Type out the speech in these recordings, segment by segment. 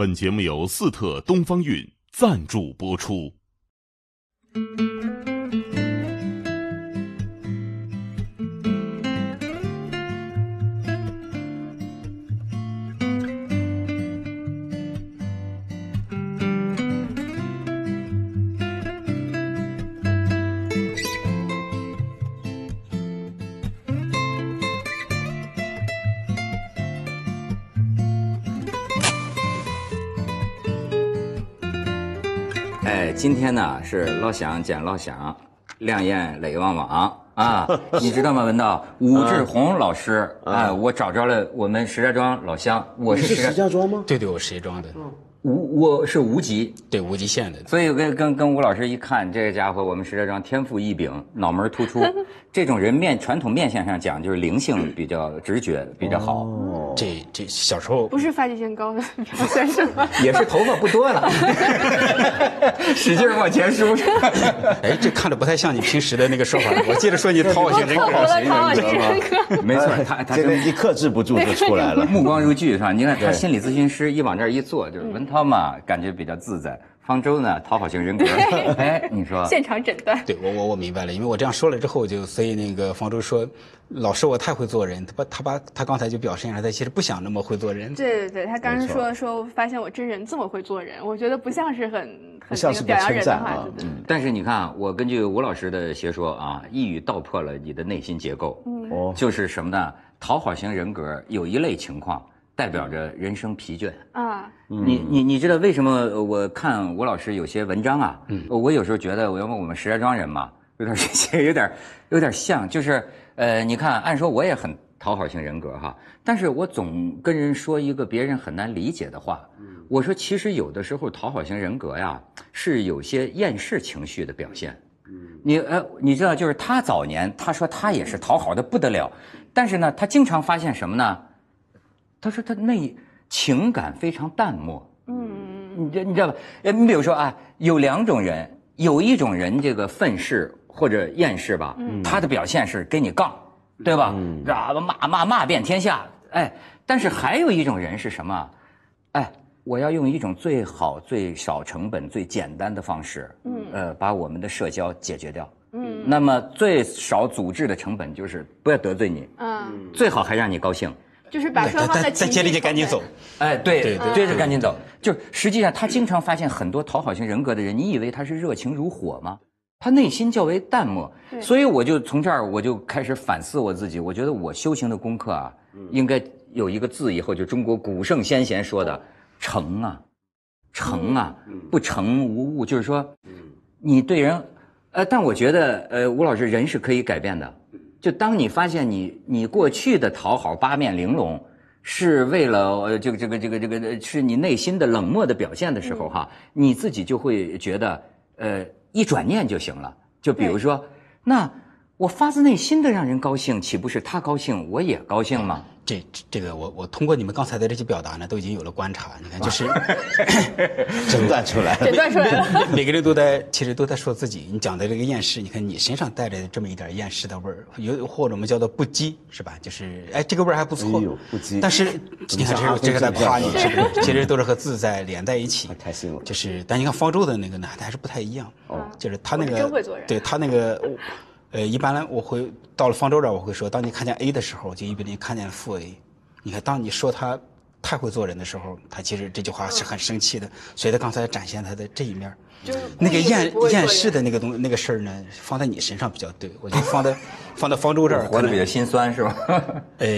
本节目由四特东方韵赞助播出。今天呢是老乡见老乡，两眼泪汪汪啊！你知道吗，文道？武志红老师，哎，我找着了我们石家庄老乡，我是石家庄吗？对对，我石家庄的，无我是无极，对无极县的。所以跟跟跟吴老师一看，这个家伙我们石家庄天赋异禀，脑门突出，这种人面传统面相上讲就是灵性比较直觉比较好，这这小时候不是发际线高的表现是吗？也是头发不多了，使劲往前梳。哎，这看着不太像你平时的那个说法。我接着说你讨好型人格，讨好型人格。没错，他他这个一克制不住就出来了。目光如炬是吧？你看他心理咨询师一往这儿一坐，就是文涛嘛，感觉比较自在。方舟呢，讨好型人格。哎，你说现场诊断。对我我我明白了，因为我这样说了之后，就所以那个方舟说，老师我太会做人，他把他把他刚才就表现出他其实不想那么会做人。对对对，他刚刚说说发现我真人这么会做人，我觉得不像是很很像是表扬人的话称赞啊，对对但是你看啊，我根据吴老师的学说啊，一语道破了你的内心结构。嗯，哦，就是什么呢？讨好型人格有一类情况代表着人生疲倦。啊，你你你知道为什么我看吴老师有些文章啊？嗯，我有时候觉得，我要问我们石家庄人嘛，有点其实 有点有点像，就是呃，你看，按说我也很讨好型人格哈，但是我总跟人说一个别人很难理解的话。我说，其实有的时候讨好型人格呀，是有些厌世情绪的表现。你呃，你知道，就是他早年他说他也是讨好的不得了，但是呢，他经常发现什么呢？他说他那情感非常淡漠。嗯你这你知道吧？呃，你比如说啊，有两种人，有一种人这个愤世或者厌世吧，他的表现是跟你杠，对吧？啊，骂骂骂遍天下，哎，但是还有一种人是什么？哎，我要用一种最好、最少成本、最简单的方式，嗯，呃，把我们的社交解决掉。嗯，那么最少阻滞的成本就是不要得罪你，嗯，最好还让你高兴。就是把双方的再再接着情绪就赶紧走。哎，对对对接着赶紧走。就是实际上，他经常发现很多讨好型人格的人，你以为他是热情如火吗？他内心较为淡漠。所以我就从这儿我就开始反思我自己。我觉得我修行的功课啊，应该有一个字，以后就中国古圣先贤说的“诚”啊，诚啊，不诚无物。就是说，你对人，呃，但我觉得，呃，吴老师，人是可以改变的。就当你发现你你过去的讨好八面玲珑，是为了呃这个这个这个这个呃是你内心的冷漠的表现的时候哈，你自己就会觉得呃一转念就行了。就比如说，那我发自内心的让人高兴，岂不是他高兴我也高兴吗？这这这个我我通过你们刚才的这些表达呢，都已经有了观察。你看，就是 诊断出来了。诊断出来了。每个人都在其实都在说自己。你讲的这个厌世，你看你身上带着这么一点厌世的味儿，有或者我们叫做不羁，是吧？就是哎，这个味儿还不错哎呦，不羁但是你看，这是这个在夸你，是不是？其实都是和自在连在一起。开心了就是，但你看方舟的那个呢，它还是不太一样。哦就是他那个真会做人对他那个，呃，一般来我会到了方舟这儿，我会说，当你看见 A 的时候，就意味着你看见了负 A。你看，当你说他太会做人的时候，他其实这句话是很生气的，所以他刚才展现他的这一面儿。就是那个厌厌世的那个东那个事儿呢，放在你身上比较对，我觉得放在 放在方舟这儿，活得比较心酸是吧？呃，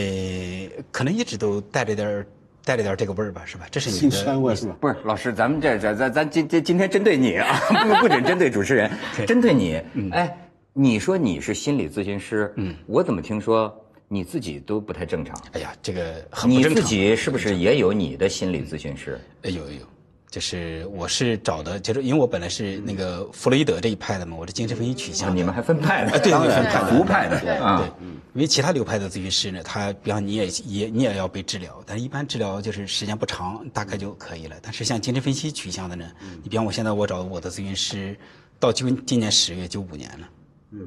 可能一直都带着点儿带着点这个味儿吧，是吧？这是你心的酸味是吧？不是老师，咱们这咱咱咱今今今天针对你啊，不不准针对主持人，针对你。哎，你说你是心理咨询师，嗯，我怎么听说你自己都不太正常？哎呀，这个很不你自。己是不是也有你的心理咨询师？呃，有有有，就是我是找的，就是因为我本来是那个弗洛伊德这一派的嘛，我是精神分析取向的。你们还分派呢？啊对当然分派的胡派的对啊。因为其他流派的咨询师呢，他比方你也也你也要被治疗，但是一般治疗就是时间不长，大概就可以了。但是像精神分析取向的呢，你比方我现在我找我的咨询师，到今今年十月就五年了，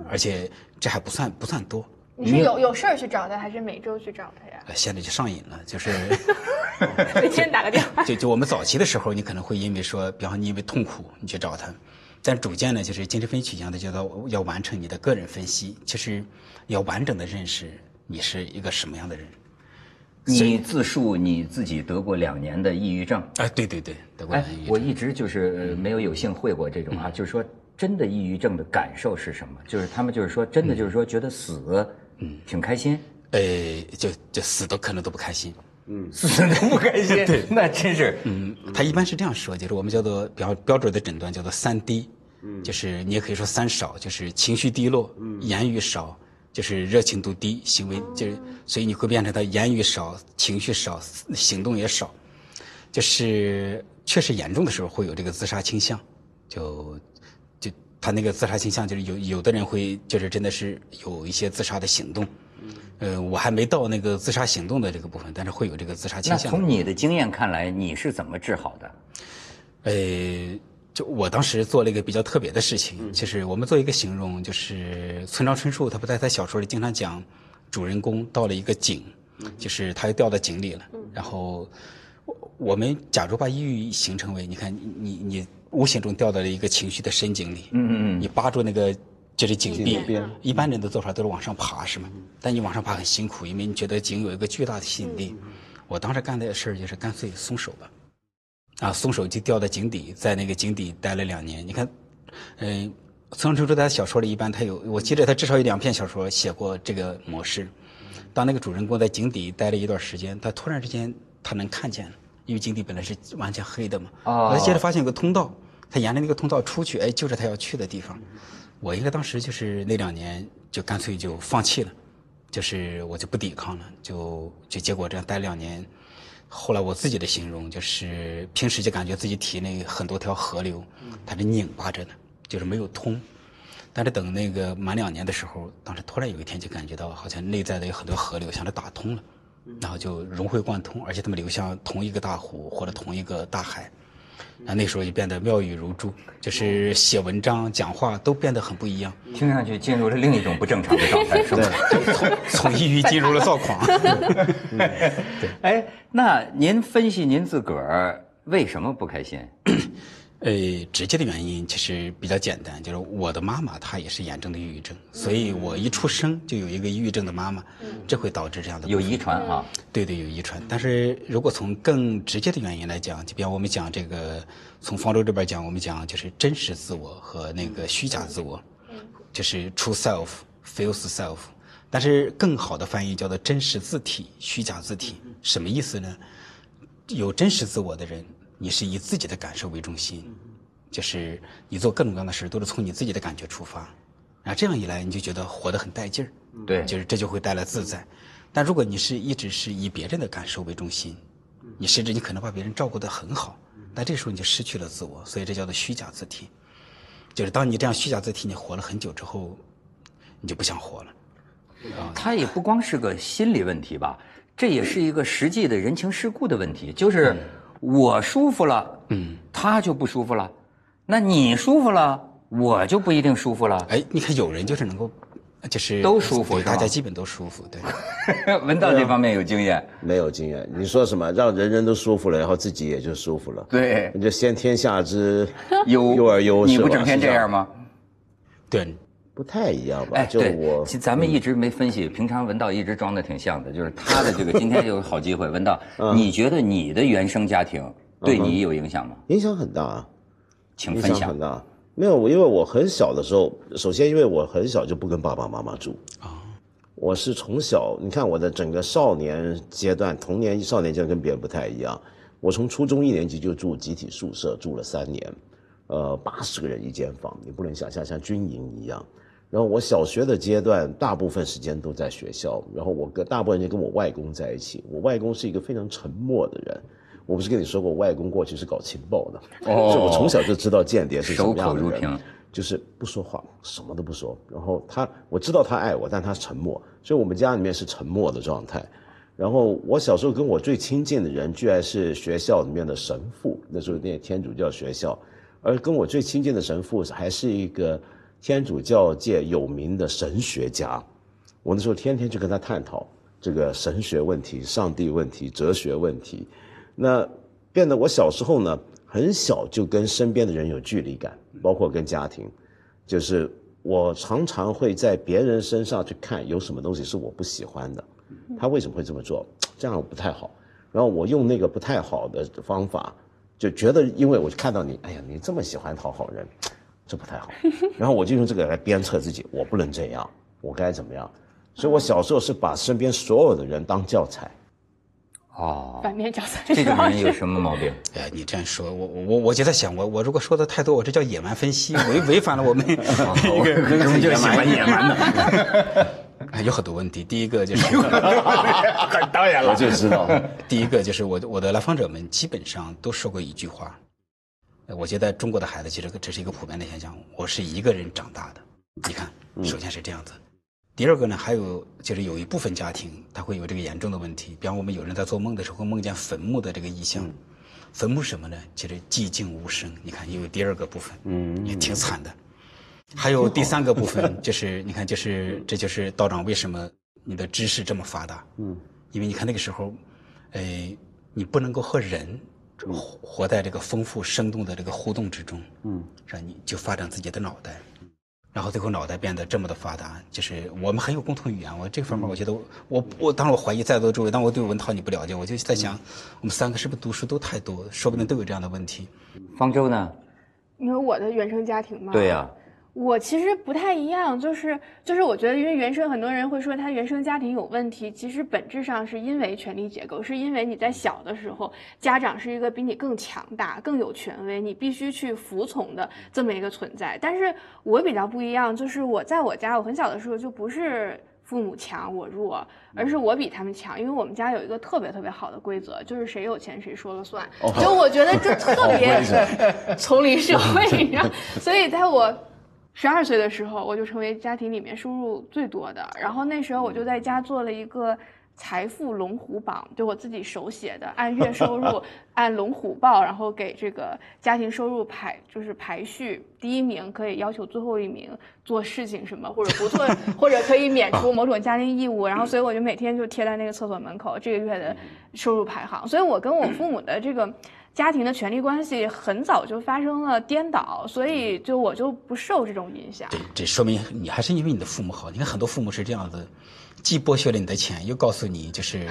而且这还不算不算多。你是有有事儿去找他，还是每周去找他呀？呃现在就上瘾了，就是 每天打个电话。就就我们早期的时候，你可能会因为说，比方说你因为痛苦你去找他，但逐渐呢，就是精神分析取向的，就到要完成你的个人分析，其实要完整的认识你是一个什么样的人。你自述你自己得过两年的抑郁症，哎，对对对，得过两年抑郁，症我一直就是呃没有有幸会过这种啊，就是说真的抑郁症的感受是什么？就是他们就是说真的就是说觉得死，嗯，挺开心，呃，就就死都可能都不开心。嗯。死都不开心，对，那真是，嗯，他一般是这样说，就是我们叫做比较标准的诊断叫做三低，就是你也可以说三少，就是情绪低落，言语少，就是热情度低，行为就是，所以你会变成他言语少，情绪少，行动也少，就是确实严重的时候会有这个自杀倾向，就就他那个自杀倾向就是有有的人会就是真的是有一些自杀的行动。呃，我还没到那个自杀行动的这个部分，但是会有这个自杀倾那向。从你的经验看来，你是怎么治好的？呃，就我当时做了一个比较特别的事情，就是我们做一个形容，就是村上春树他不在他小说里经常讲，主人公到了一个井，就是他又掉到井里了，然后我我们假如把抑郁形成为，你看你你你无形中掉到了一个情绪的深井里，嗯嗯嗯，你扒住那个。就是井壁，一般人的做法都是往上爬，是吗？但你往上爬很辛苦，因为你觉得井有一个巨大的吸引力。我当时干的事儿就是干脆松手吧。啊，松手就掉到井底，在那个井底待了两年。你看，嗯、村上春树在小说里一般他有，我记得他至少有两篇小说写过这个模式。当那个主人公在井底待了一段时间，他突然之间他能看见了，因为井底本来是完全黑的嘛。哦他接着发现有个通道，他沿着那个通道出去，哎，就是他要去的地方。我应该当时就是那两年就干脆就放弃了，就是我就不抵抗了，就就结果这样待两年。后来我自己的形容就是，平时就感觉自己体内很多条河流，它是拧巴着的，就是没有通。但是等那个满两年的时候，当时突然有一天就感觉到，好像内在的有很多河流像是打通了，然后就融会贯通，而且它们流向同一个大湖或者同一个大海。啊，那时候就变得妙语如珠，就是写文章、讲话都变得很不一样，听上去进入了另一种不正常的状态，是吧？从从抑郁进入了躁狂。对哎，那您分析您自个儿为什么不开心？呃，直接的原因其实比较简单，就是我的妈妈她也是严重的抑郁症，所以我一出生就有一个抑郁症的妈妈，这会导致这样的有遗传啊？对对，有遗传。但是如果从更直接的原因来讲，就比方我们讲这个，从方舟这边讲，我们讲就是真实自我和那个虚假自我，就是 true self、false self。但是更好的翻译叫做真实字体、虚假字体，什么意思呢？有真实自我的人，你是以自己的感受为中心，就是你做各种各样的事都是从你自己的感觉出发，然后这样一来你就觉得活得很带劲儿。对，就是这就会带来自在。但如果你是一直是以别人的感受为中心，你甚至你可能把别人照顾得很好，但这时候你就失去了自我，所以这叫做虚假自体。就是当你这样虚假自体，你活了很久之后，你就不想活了。它也不光是个心理问题吧，这也是一个实际的人情世故的问题。就是我舒服了，嗯，他就不舒服了；那你舒服了，我就不一定舒服了。哎，你看有人就是能够，就是都舒服大家基本都舒服，对。文道这方面有经验，没有经验。你说什么让人人都舒服了，然后自己也就舒服了？对你就先天下之忧忧而忧，你不整天这样吗？对，不太一样吧？哎，就对，我其实咱们一直没分析，平常文道一直装的挺像的，就是他的这个今天有好机会，文道，嗯你觉得你的原生家庭对你有影响吗？影响很大啊。请分享响很。大。没有，我因为我很小的时候，首先因为我很小就不跟爸爸妈妈住啊，我是从小，你看我的整个少年阶段、童年、少年阶段跟别人不太一样。我从初中一年级就住集体宿舍，住了三年，呃，八十个人一间房，你不能想象像军营一样。然后我小学的阶段，大部分时间都在学校，然后我跟大部分人跟我外公在一起。我外公是一个非常沉默的人，我不是跟你说过，我外公过去是搞情报的，哦所以我从小就知道间谍是什么样的人就是不说话，什么都不说。然后他，我知道他爱我，但他沉默，所以我们家里面是沉默的状态。然后我小时候跟我最亲近的人，居然是学校里面的神父，那时候念天主教学校，而跟我最亲近的神父还是一个天主教界有名的神学家。我那时候天天去跟他探讨这个神学问题、上帝问题、哲学问题，那变得我小时候呢，很小就跟身边的人有距离感，包括跟家庭，就是我常常会在别人身上去看有什么东西是我不喜欢的，他为什么会这么做？这样不太好。然后我用那个不太好的方法，就觉得因为我就看到你，哎呀，你这么喜欢讨好人，这不太好。然后我就用这个来鞭策自己，我不能这样，我该怎么样？所以我小时候是把身边所有的人当教材。哦，反面教材。这种人有什么毛病？哎，你这样说，我我我我就在想，我我如果说的太多，我这叫野蛮分析，违违反了我们 一个人就喜欢野蛮的。有很多问题，第一个就是，当然了，我就知道。第一个就是我我的来访者们基本上都说过一句话，我觉得中国的孩子其实这是一个普遍的现象，我是一个人长大的。你看，首先是这样子。第二个呢，还有就是有一部分家庭他会有这个严重的问题，比方我们有人在做梦的时候梦见坟墓的这个意象，坟墓什么呢？其实寂静无声。你看，又有第二个部分，嗯，也挺惨的。还有第三个部分，就是你看，就是这就是道长为什么你的知识这么发达，嗯，因为你看那个时候，哎，你不能够和人活活在这个丰富生动的这个互动之中，嗯，让？你就发展自己的脑袋。然后最后脑袋变得这么的发达，就是我们很有共同语言。我这方面我觉得，我我当然我怀疑在座的诸位，但我对文涛你不了解，我就在想，我们三个是不是读书都太多，说不定都有这样的问题。方舟呢？你说我的原生家庭嘛？对呀。我其实不太一样，就是就是，我觉得因为原生，很多人会说他原生家庭有问题，其实本质上是因为权力结构，是因为你在小的时候，家长是一个比你更强大、更有权威，你必须去服从的这么一个存在。但是我比较不一样，就是我在我家，我很小的时候就不是父母强我弱，而是我比他们强，因为我们家有一个特别特别好的规则，就是谁有钱谁说了算。就我觉得这特别丛林 社会，你知道，所以在我。十二岁的时候，我就成为家庭里面收入最多的。然后那时候我就在家做了一个财富龙虎榜，就我自己手写的，按月收入，按龙虎报，然后给这个家庭收入排，就是排序。第一名可以要求最后一名做事情什么，或者不做，或者可以免除某种家庭义务。然后所以我就每天就贴在那个厕所门口这个月的收入排行。所以我跟我父母的这个。家庭的权力关系很早就发生了颠倒，所以就我就不受这种影响。这这说明你还是因为你的父母好。你看很多父母是这样子，既剥削了你的钱，又告诉你就是。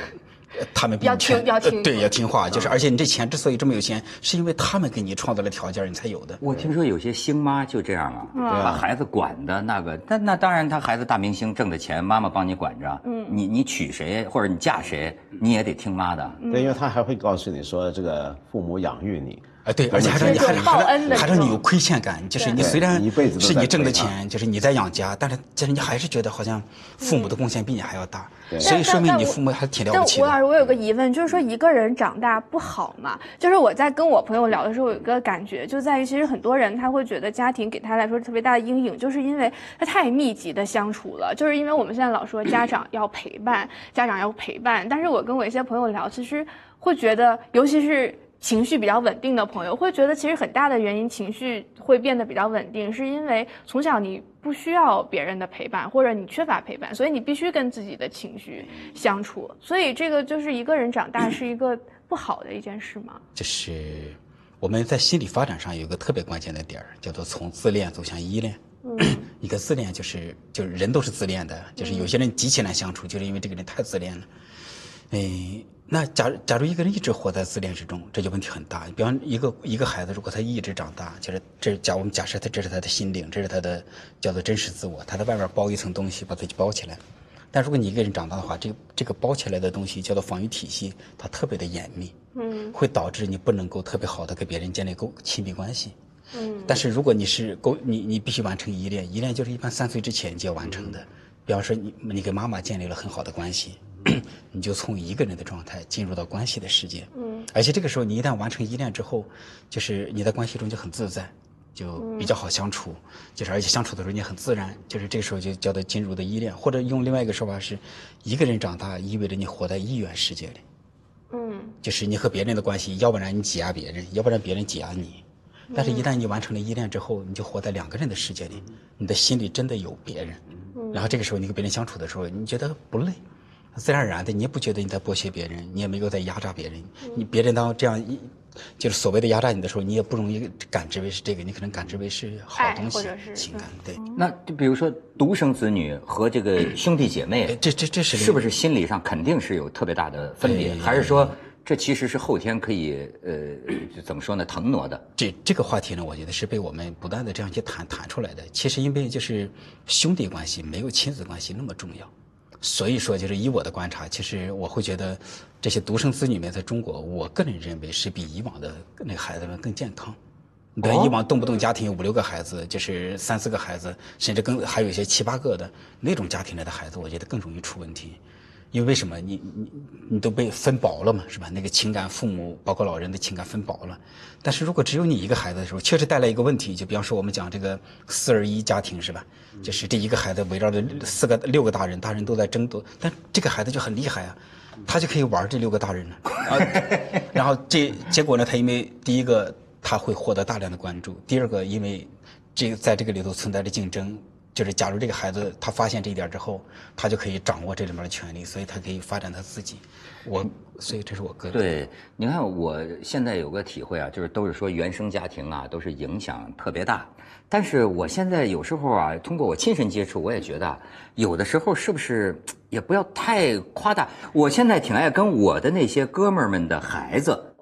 他们要听要听对要听话，就是而且你这钱之所以这么有钱，是因为他们给你创造了条件，你才有的。我听说有些星妈就这样啊，把孩子管的那个，那那当然他孩子大明星挣的钱，妈妈帮你管着。嗯，你你娶谁或者你嫁谁，你也得听妈的。对，因为他还会告诉你说，这个父母养育你。哎，对，而且还让你还还还让你有亏欠感，就是你虽然是你挣的钱，就是你在养家，但是其实你还是觉得好像父母的贡献比你还要大，所以说明你父母还挺了不起的。吴老师，我有个疑问，就是说一个人长大不好嘛？就是我在跟我朋友聊的时候，有一个感觉，就在于其实很多人他会觉得家庭给他来说特别大的阴影，就是因为他太密集的相处了，就是因为我们现在老说家长要陪伴，家长要陪伴，但是我跟我一些朋友聊，其实会觉得，尤其是。情绪比较稳定的朋友会觉得，其实很大的原因，情绪会变得比较稳定，是因为从小你不需要别人的陪伴，或者你缺乏陪伴，所以你必须跟自己的情绪相处。所以这个就是一个人长大是一个不好的一件事吗？就是我们在心理发展上有一个特别关键的点儿，叫做从自恋走向依恋。一个自恋就是就是人都是自恋的，就是有些人极其难相处，就是因为这个人太自恋了。哎。那假假如一个人一直活在自恋之中，这就问题很大。比方一个一个孩子，如果他一直长大，就是这假我们假设他这是他的心灵，这是他的叫做真实自我，他在外面包一层东西把自己包起来。但如果你一个人长大的话，这个这个包起来的东西叫做防御体系，它特别的严密，嗯，会导致你不能够特别好的跟别人建立够亲密关系，嗯。但是如果你是够你你必须完成依恋，依恋就是一般三岁之前就要完成的。比方说你你跟妈妈建立了很好的关系。你就从一个人的状态进入到关系的世界，嗯，而且这个时候你一旦完成依恋之后，就是你在关系中就很自在，就比较好相处，就是而且相处的时候你很自然，就是这个时候就叫做进入的依恋，或者用另外一个说法是，一个人长大意味着你活在一元世界里，嗯，就是你和别人的关系，要不然你挤压别人，要不然别人挤压你，但是一旦你完成了依恋之后，你就活在两个人的世界里，你的心里真的有别人，然后这个时候你跟别人相处的时候，你觉得不累。自然而然的，你也不觉得你在剥削别人，你也没有在压榨别人。你别人当这样一，就是所谓的压榨你的时候，你也不容易感知为是这个，你可能感知为是好东西或者是，情感。对，那就比如说独生子女和这个 兄弟姐哎妹，这这这是是不是心理上肯定是有特别大的分别？还是说这其实是后天可以呃怎么说呢腾挪的？这这个话题呢，我觉得是被我们不断的这样去谈谈出来的。其实因为就是兄弟关系没有亲子关系那么重要，所以说就是以我的观察，其实我会觉得这些独生子女们在中国，我个人认为是比以往的那个孩子们更健康。你看以往动不动家庭有五六个孩子，就是三四个孩子，甚至更还有一些七八个的那种家庭里的孩子，我觉得更容易出问题。因为为什么？你你你都被分薄了嘛，是吧？那个情感，父母包括老人的情感分薄了。但是如果只有你一个孩子的时候，确实带来一个问题，就比方说我们讲这个四二一家庭，是吧？就是这一个孩子围绕着四个六个大人，大人都在争夺，但这个孩子就很厉害啊，他就可以玩这六个大人了。啊，然后这结果呢，他因为第一个他会获得大量的关注，第二个因为这个在这个里头存在着竞争。就是，假如这个孩子他发现这一点之后，他就可以掌握这里面的权利，所以他可以发展他自己。我，所以这是我个人。对，你看我现在有个体会啊，就是都是说原生家庭啊，都是影响特别大。但是我现在有时候啊，通过我亲身接触，我也觉得有的时候是不是也不要太夸大。我现在挺爱跟我的那些哥们儿们的孩子。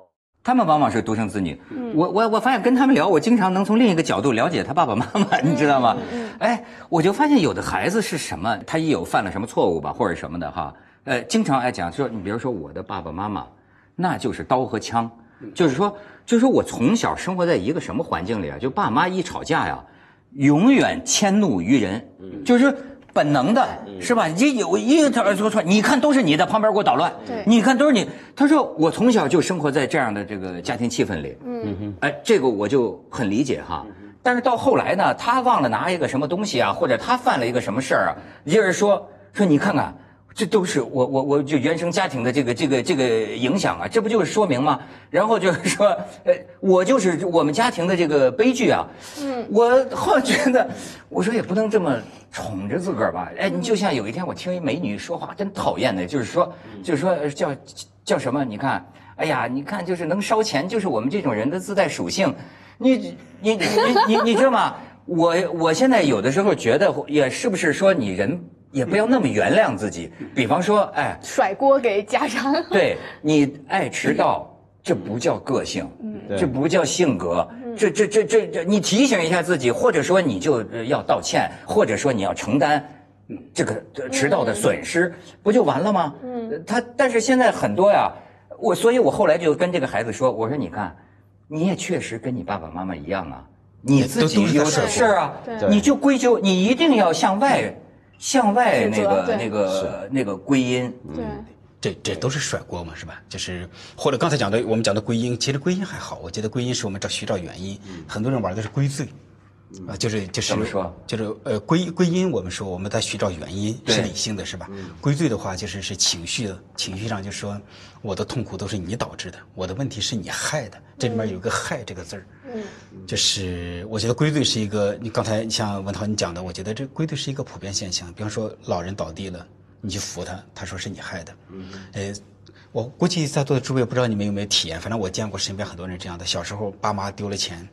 他们往往是独生子女，我我我发现跟他们聊，我经常能从另一个角度了解他爸爸妈妈，你知道吗？哎，我就发现有的孩子是什么，他一有犯了什么错误吧，或者什么的哈，呃，经常爱讲说，你比如说我的爸爸妈妈，那就是刀和枪，就是说，就是说我从小生活在一个什么环境里啊？就爸妈一吵架呀，永远迁怒于人，就是。本能的是吧？一有一他说错，你看都是你在，旁边给我捣乱。对，你看都是你。他说我从小就生活在这样的这个家庭气氛里。嗯哼，哎，这个我就很理解哈。但是到后来呢，他忘了拿一个什么东西啊，或者他犯了一个什么事儿啊，就是说说你看看，这都是我我我就原生家庭的这个这个这个影响啊，这不就是说明吗？然后就是说，呃，我就是我们家庭的这个悲剧啊。嗯，我后来觉得，我说也不能这么。宠着自个儿吧，哎，你就像有一天我听一美女说话，真讨厌的，就是说，就是说叫叫什么？你看，哎呀，你看，就是能烧钱，就是我们这种人的自带属性。你你你你你知道吗？我我现在有的时候觉得，也是不是说你人也不要那么原谅自己？比方说，哎，甩锅给家长。对你爱迟到，这不叫个性，这不叫性格。这这这这这，你提醒一下自己，或者说你就要道歉，或者说你要承担这个迟到的损失，不就完了吗？嗯，他但是现在很多呀，我所以，我后来就跟这个孩子说，我说你看，你也确实跟你爸爸妈妈一样啊，你自己有点事儿啊，你就归咎，你一定要向外，向外那个那个那个归因，对。这这都是甩锅嘛，是吧？就是或者刚才讲的，我们讲的归因，其实归因还好。我觉得归因是我们找寻找原因，很多人玩的是归罪，啊，就是就是怎么说？就是呃归归因，我们说我们在寻找原因是理性的，是吧？归罪的话就是是情绪的，情绪上就说我的痛苦都是你导致的，我的问题是你害的，这里面有个害这个字儿，嗯，就是我觉得归罪是一个，你刚才像文涛你讲的，我觉得这归罪是一个普遍现象，比方说老人倒地了。你去扶他，他说是你害的。嗯，呃，我估计在座的诸位不知道你们有没有体验，反正我见过身边很多人这样的。小时候爸妈丢了钱，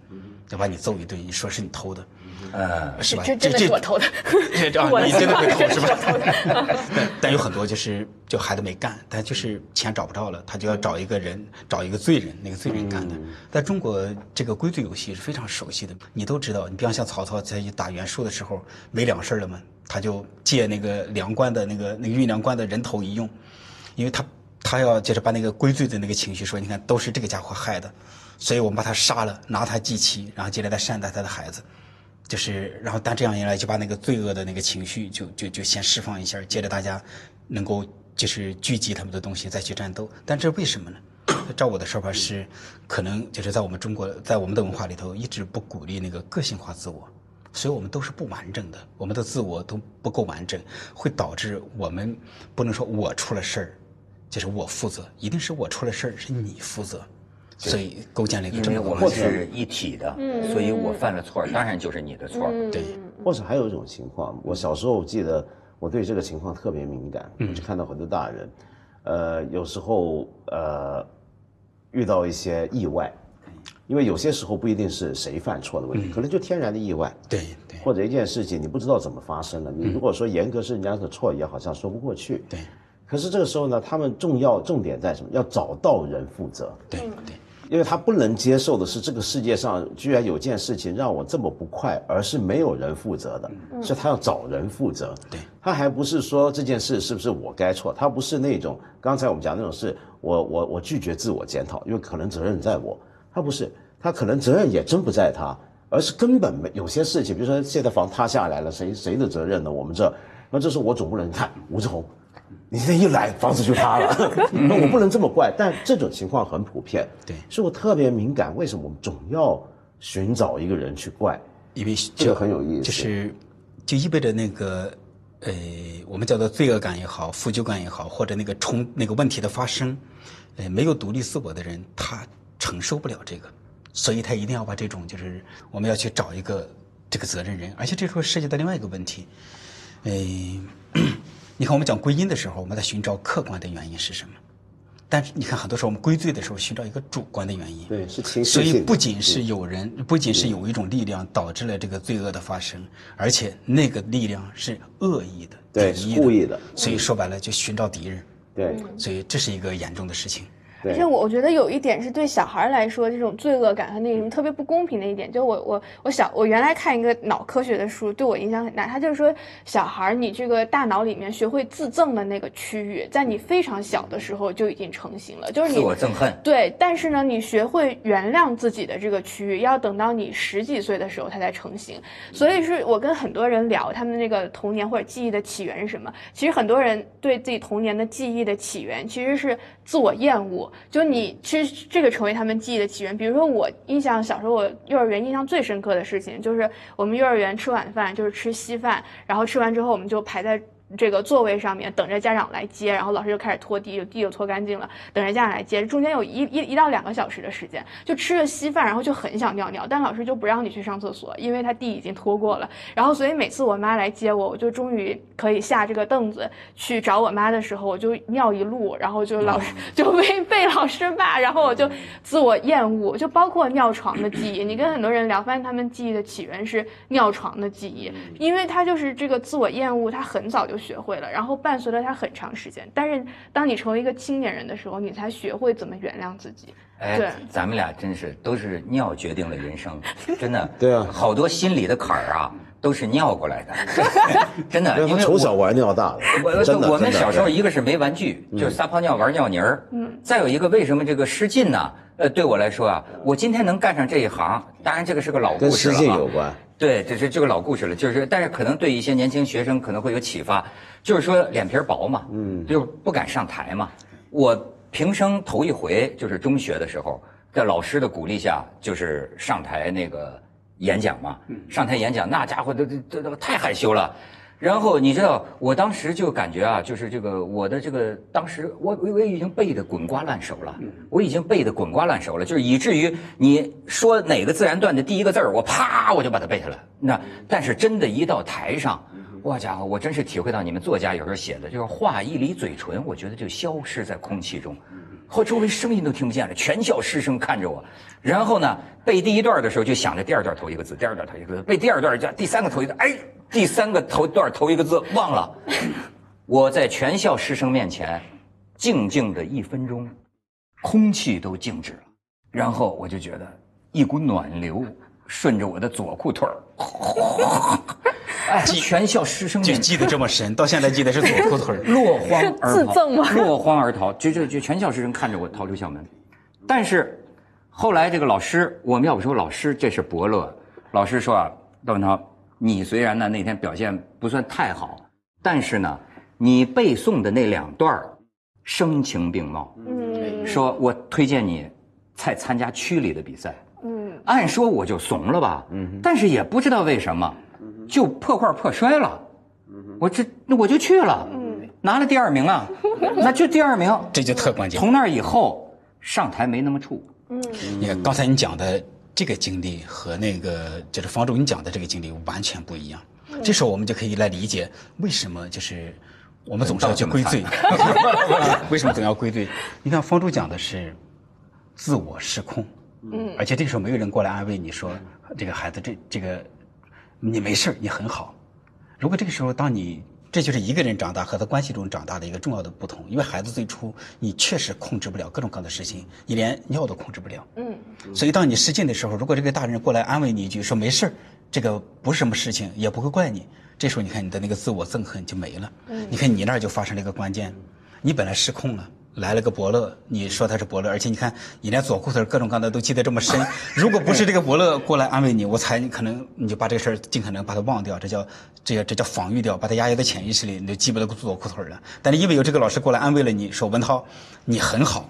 就把你揍一顿，你说是你偷的，呃，是吧？这真的是我偷的，这啊，你真的会偷是吧？但但有很多就是就孩子没干，但就是钱找不着了，他就要找一个人，找一个罪人，那个罪人干的。在中国，这个归罪游戏是非常熟悉的，你都知道。你比方像曹操在打袁术的时候，没粮食了嘛？他就借那个粮官的那个那个运粮官的人头一用，因为他他要就是把那个归罪的那个情绪说，你看都是这个家伙害的，所以我们把他杀了，拿他祭旗，然后接着再善待他的孩子，就是然后但这样一来就把那个罪恶的那个情绪就就就先释放一下，接着大家能够就是聚集他们的东西再去战斗，但这为什么呢？照我的说法是，可能就是在我们中国在我们的文化里头一直不鼓励那个个性化自我。所以我们都是不完整的，我们的自我都不够完整，会导致我们不能说我出了事儿，就是我负责，一定是我出了事儿是你负责，所以构建了一个这么我们是一体的，嗯，所以我犯了错，当然就是你的错，对。或者还有一种情况，我小时候我记得我对这个情况特别敏感，我就看到很多大人，呃，有时候呃遇到一些意外，因为有些时候不一定是谁犯错的问题，可能就天然的意外，对对。或者一件事情你不知道怎么发生的，你如果说严格是人家的错，也好像说不过去。对。可是这个时候呢，他们重要重点在什么？要找到人负责。对对，因为他不能接受的是，这个世界上居然有件事情让我这么不快，而是没有人负责的，是他要找人负责。对，他还不是说这件事是不是我该错，他不是那种刚才我们讲那种事我我我拒绝自我检讨，因为可能责任在我，他不是，他可能责任也真不在他，而是根本没有些事情，比如说现在房塌下来了，谁谁的责任呢？我们这，那这时候我总不能看吴志红。你这一来，房子就塌了，那我不能这么怪。但这种情况很普遍，对所以我特别敏感。为什么我们总要寻找一个人去怪？因为这个很有意思就是就意味着那个呃，我们叫做罪恶感也好，负疚感也好，或者那个冲那个问题的发生，呃，没有独立自我的人，他承受不了这个，所以他一定要把这种就是我们要去找一个这个责任人，而且这时候涉及到另外一个问题，呃，你看我们讲归因的时候，我们在寻找客观的原因是什么？但是你看，很多时候我们归罪的时候，寻找一个主观的原因。对，是情绪所以。不仅是有人，不仅是有一种力量导致了这个罪恶的发生，而且那个力量是恶意的、对故意的所以说白了，就寻找敌人。对所以这是一个严重的事情。对而且我我觉得有一点是对小孩来说，这种罪恶感和那个什么特别不公平的一点，就我我我小我原来看一个脑科学的书，对我影响很大。他就是说，小孩你这个大脑里面学会自憎的那个区域，在你非常小的时候就已经成型了，就是自我憎恨。对，但是呢，你学会原谅自己的这个区域，要等到你十几岁的时候它才成型。所以是我跟很多人聊他们那个童年或者记忆的起源是什么。其实很多人对自己童年的记忆的起源其实是自我厌恶，就你其实这个成为他们记忆的起源。比如说我印象小时候我幼儿园印象最深刻的事情就是我们幼儿园吃晚饭就是吃稀饭，然后吃完之后我们就排在。这个座位上面等着家长来接，然后老师就开始拖地，就地就拖干净了，等着家长来接。中间有一一一到两个小时的时间，就吃着稀饭，然后就很想尿尿，但老师就不让你去上厕所，因为他地已经拖过了。然后所以每次我妈来接我，我就终于可以下这个凳子去找我妈的时候，我就尿一路，然后就老师 就被被老师骂，然后我就自我厌恶，就包括尿床的记忆。你跟很多人聊，发现他们记忆的起源是尿床的记忆，因为他就是这个自我厌恶，他很早就学会了，然后伴随了他很长时间。但是当你成为一个青年人的时候，你才学会怎么原谅自己。对哎，咱们俩真是都是尿决定了人生，真的。对啊好多心理的坎儿啊，都是尿过来的，真的。因为从小玩尿大的，我真的。我们小时候，一个是没玩具，就是撒泡尿玩尿泥儿。嗯，再有一个，为什么这个失禁呢？呃，对我来说啊，我今天能干上这一行，当然这个是个老故跟失事了啊禁有关。对，这是这个老故事了，就是，但是可能对一些年轻学生可能会有启发，就是说脸皮儿薄嘛，嗯，就不敢上台嘛。我平生头一回就是中学的时候，在老师的鼓励下，就是上台那个演讲嘛，上台演讲，那家伙都都都都太害羞了。然后你知道，我当时就感觉啊，就是这个我的这个当时我我我已经背得滚瓜烂熟了，我已经背得滚瓜烂熟了，就是以至于你说哪个自然段的第一个字儿，我啪我就把它背下来。那但是真的，一到台上，哇家伙，我真是体会到你们作家有时候写的，就是话一离嘴唇，我觉得就消失在空气中。后周围声音都听不见了，全校师生看着我。然后呢，背第一段的时候就想着第二段头一个字，第二段头一个字，背第二段叫第三个头一个，哎，第三个头段头一个字忘了。我在全校师生面前静静的一分钟，空气都静止了，然后我就觉得一股暖流顺着我的左裤腿儿，哎，全校师生就记得这么深，到现在记得是左裤腿儿。落荒而逃，自赠吗 落荒而逃，就就就全校师生看着我逃出校门。但是后来这个老师，我们要不说老师这是伯乐，老师说啊，窦文涛，你虽然呢那天表现不算太好，但是呢，你背诵的那两段儿声情并茂，嗯说我推荐你再参加区里的比赛。嗯，按说我就怂了吧，嗯但是也不知道为什么，就破罐破摔了。我这那我就去了，拿了第二名啊，那就第二名。这就特关键。从那儿以后上台没那么怵，你看刚才你讲的这个经历和那个就是方舟你讲的这个经历完全不一样。这时候我们就可以来理解为什么就是我们总是要去归罪，为什么总要归罪？你看方舟讲的是自我失控，嗯，而且这个时候没有人过来安慰你说这个孩子这这个你没事儿，你很好。如果这个时候当你这就是一个人长大和他关系中长大的一个重要的不同，因为孩子最初你确实控制不了各种各样的事情，你连尿都控制不了。嗯，所以当你失禁的时候，如果这个大人过来安慰你一句说没事儿，这个不是什么事情，也不会怪你，这时候你看你的那个自我憎恨就没了。嗯，你看你那儿就发生了一个关键，你本来失控了。来了个伯乐，你说他是伯乐，而且你看你连左裤腿各种各样的都记得这么深。如果不是这个伯乐过来安慰你，我猜你可能你就把这个事儿尽可能把它忘掉，这叫这叫这叫防御掉，把它压抑在潜意识里，你就记不得左裤腿了。但是因为有这个老师过来安慰了你，说文涛，你很好，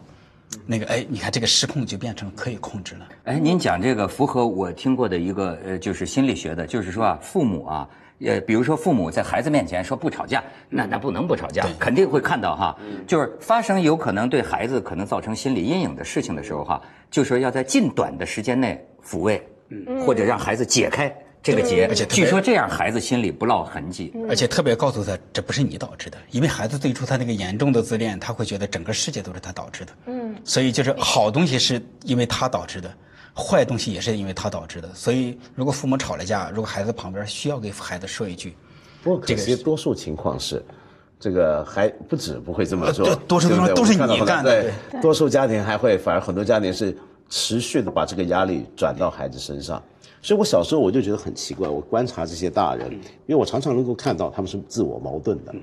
那个哎，你看这个失控就变成可以控制了。哎，您讲这个符合我听过的一个呃，就是心理学的，就是说啊，父母啊。呃，比如说父母在孩子面前说不吵架，那那不能不吵架，肯定会看到哈，就是发生有可能对孩子可能造成心理阴影的事情的时候哈，就说要在近短的时间内抚慰，或者让孩子解开这个结，而且据说这样孩子心里不落痕迹，而且特别告诉他这不是你导致的，因为孩子最初他那个严重的自恋，他会觉得整个世界都是他导致的，嗯，所以就是好东西是因为他导致的。坏东西也是因为他导致的，所以如果父母吵了架，如果孩子旁边需要给孩子说一句，不过可惜多数情况是，这个还不止不会这么做，多数情况都是你干的。对，多数家庭还会，反而很多家庭是持续的把这个压力转到孩子身上。所以我小时候我就觉得很奇怪，我观察这些大人，因为我常常能够看到他们是自我矛盾的，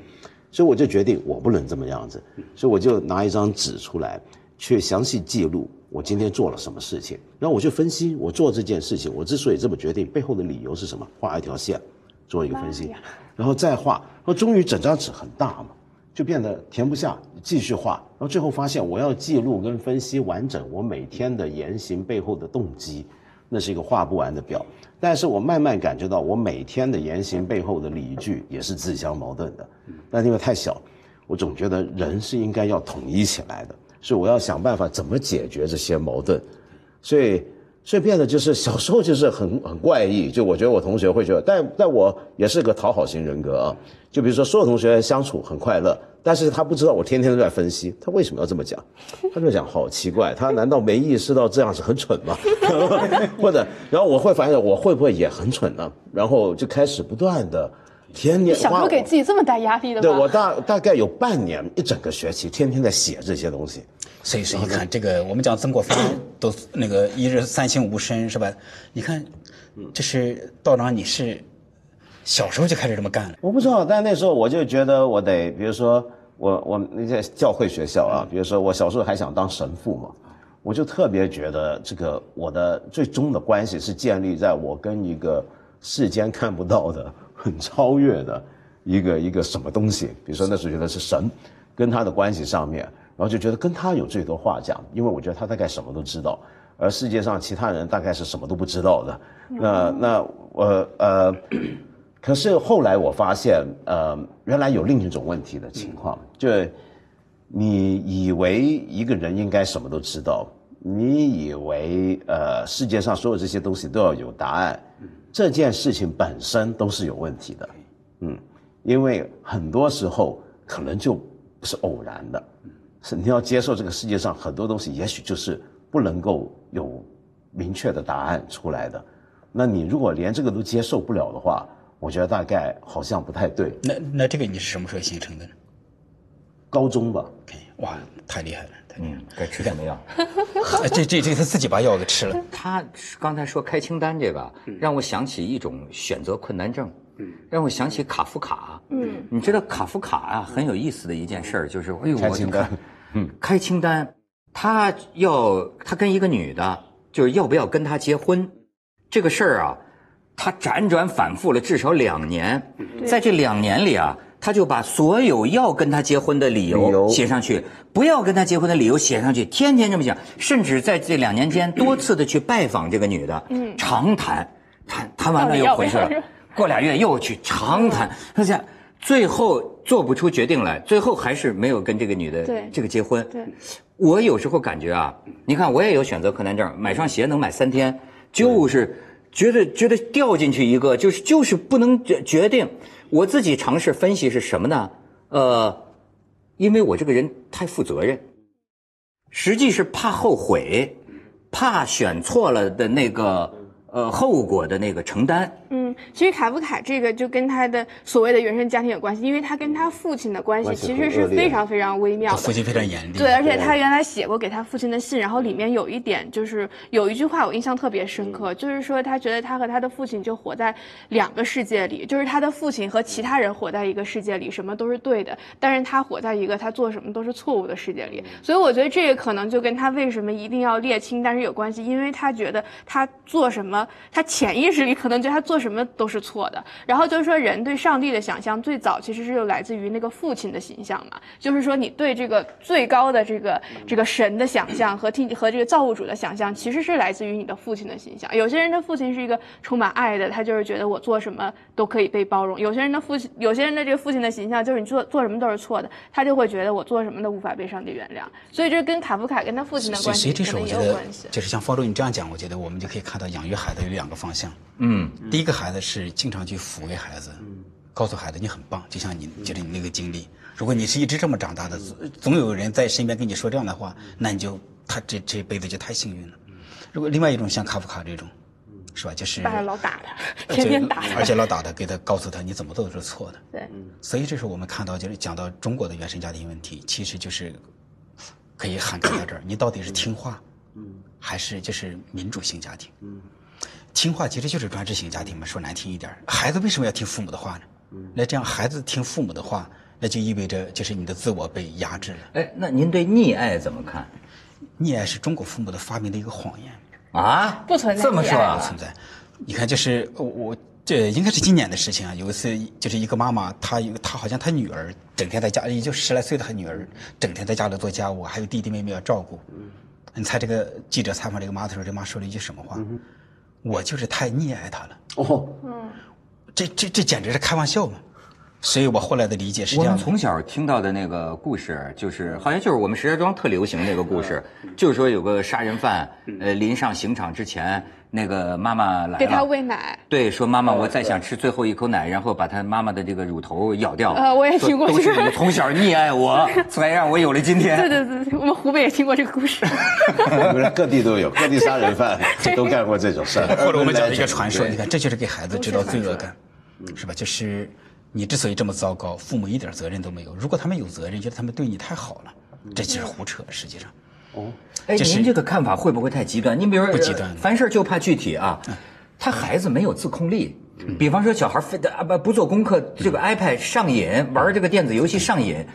所以我就决定我不能这么样子，所以我就拿一张纸出来，去详细记录。我今天做了什么事情？然后我去分析我做这件事情，我之所以这么决定，背后的理由是什么？画一条线，做一个分析，然后再画。然后终于整张纸很大嘛，就变得填不下，继续画。然后最后发现，我要记录跟分析完整我每天的言行背后的动机，那是一个画不完的表。但是我慢慢感觉到，我每天的言行背后的理据也是自相矛盾的。但因为太小，我总觉得人是应该要统一起来的。是我要想办法怎么解决这些矛盾，所以所以变得就是小时候就是很很怪异，就我觉得我同学会觉得，但但我也是个讨好型人格啊。就比如说所有同学相处很快乐，但是他不知道我天天都在分析他为什么要这么讲，他就讲好奇怪，他难道没意识到这样是很蠢吗？或者然后我会发现我会不会也很蠢呢？然后就开始不断的天天小时候给自己这么大压力的吗？对我大大概有半年一整个学期天天在写这些东西。所以说，你看这个，我们讲曾国藩都那个一日三省吾身是吧？你看，这是道长，你是小时候就开始这么干了？我不知道，但那时候我就觉得我得，比如说我我那些教会学校啊，比如说我小时候还想当神父嘛，我就特别觉得这个我的最终的关系是建立在我跟一个世间看不到的、很超越的一个一个什么东西，比如说那时候觉得是神，跟他的关系上面。然后就觉得跟他有最多话讲，因为我觉得他大概什么都知道，而世界上其他人大概是什么都不知道的。那那我呃，可是后来我发现，呃，原来有另一种问题的情况，就你以为一个人应该什么都知道，你以为呃世界上所有这些东西都要有答案，这件事情本身都是有问题的。嗯，因为很多时候可能就不是偶然的。是你要接受这个世界上很多东西，也许就是不能够有明确的答案出来的。那你如果连这个都接受不了的话，我觉得大概好像不太对。那那这个你是什么时候形成的？高中吧。哇，太厉害了！嗯，该吃什么药？这这这他自己把药给吃了。他刚才说开清单这个，让我想起一种选择困难症。嗯，让我想起卡夫卡。嗯，你知道卡夫卡啊，很有意思的一件事儿，就是哎呦，我就看。嗯，开清单，他要他跟一个女的，就是要不要跟他结婚，这个事儿啊，他辗转反复了至少两年，在这两年里啊，他就把所有要跟他结婚的理由写上去，不要跟他结婚的理由写上去，天天这么讲，甚至在这两年间多次的去拜访这个女的，嗯，长谈，谈谈完了又回去了，过俩月又去长谈，他讲。最后做不出决定来，最后还是没有跟这个女的这个结婚。对，我有时候感觉啊，你看我也有选择困难症，买双鞋能买三天，就是觉得觉得掉进去一个，就是就是不能决决定。我自己尝试分析是什么呢？呃，因为我这个人太负责任，实际是怕后悔，怕选错了的那个呃后果的那个承担。嗯，其实卡夫卡这个就跟他的所谓的原生家庭有关系，因为他跟他父亲的关系其实是非常非常微妙的。他父亲非常严厉。对，而且他原来写过给他父亲的信，然后里面有一点就是有一句话我印象特别深刻，就是说他觉得他和他的父亲就活在两个世界里，就是他的父亲和其他人活在一个世界里，什么都是对的，但是他活在一个他做什么都是错误的世界里。所以我觉得这个可能就跟他为什么一定要列清单是有关系，因为他觉得他做什么，他潜意识里可能觉得他做什么都是错的。然后就是说人对上帝的想象最早其实是就来自于那个父亲的形象嘛，就是说你对这个最高的这个这个神的想象和替和这个造物主的想象，其实是来自于你的父亲的形象。有些人的父亲是一个充满爱的，他就是觉得我做什么都可以被包容；有些人的父亲，有些人的这个父亲的形象就是你做做什么都是错的，他就会觉得我做什么都无法被上帝原谅。所以这跟卡夫卡跟他父亲的关系可能也时候我觉得有关系，。就是像方舟你这样讲，我觉得我们就可以看到养育孩子有两个方向。嗯，第一个孩子是经常去抚慰孩子，告诉孩子你很棒，就像你就是你那个经历。如果你是一直这么长大的，总总有人在身边跟你说这样的话，那你就他这这辈子就太幸运了。如果另外一种像卡夫卡这种，是吧？就是爸爸老打他，而且天天打他。而且老打他，给他告诉他你怎么做都是错的。对，所以这时候我们看到，就是讲到中国的原生家庭问题，其实就是可以涵盖到这儿。你到底是听话，还是就是民主型家庭？听话其实就是专制型家庭嘛。说难听一点，孩子为什么要听父母的话呢？那这样孩子听父母的话，那就意味着就是你的自我被压制了。哎，那您对溺爱怎么看？溺爱是中国父母的发明的一个谎言。啊？不存在这么说啊不？存在。你看，就是我我这应该是今年的事情啊。有一次，就是一个妈妈，她有她好像她女儿整天在家，也就十来岁的她女儿，整天在家里做家务，还有弟弟妹妹要照顾。你猜这个记者采访这个妈的时候，这妈说了一句什么话？我就是太溺爱他了。哦，这这这简直是开玩笑嘛！所以我后来的理解是这样的。我们从小听到的那个故事，就是好像就是我们石家庄特流行那个故事，就是说有个杀人犯，呃，临上刑场之前，那个妈妈来给他，喂奶。对，说妈妈，我再想吃最后一口奶，然后把他妈妈的这个乳头咬掉。呃我也听过都是这个你从小溺爱我，才让我有了今天。对对对对，我们湖北也听过这个故事。各地都有，各地杀人犯都干过这种事儿。或者我们讲一个 传说，你看，这就是给孩子制造罪恶感，嗯是吧？就是你之所以这么糟糕，父母一点责任都没有。如果他们有责任，觉得他们对你太好了，这就是胡扯。实际上，哦哎，就您这个看法会不会太极端？您比如说，不极端呃凡事就怕具体啊。他孩子没有自控力，比方说小孩非得啊不不做功课，这个 iPad 上瘾，玩这个电子游戏上瘾，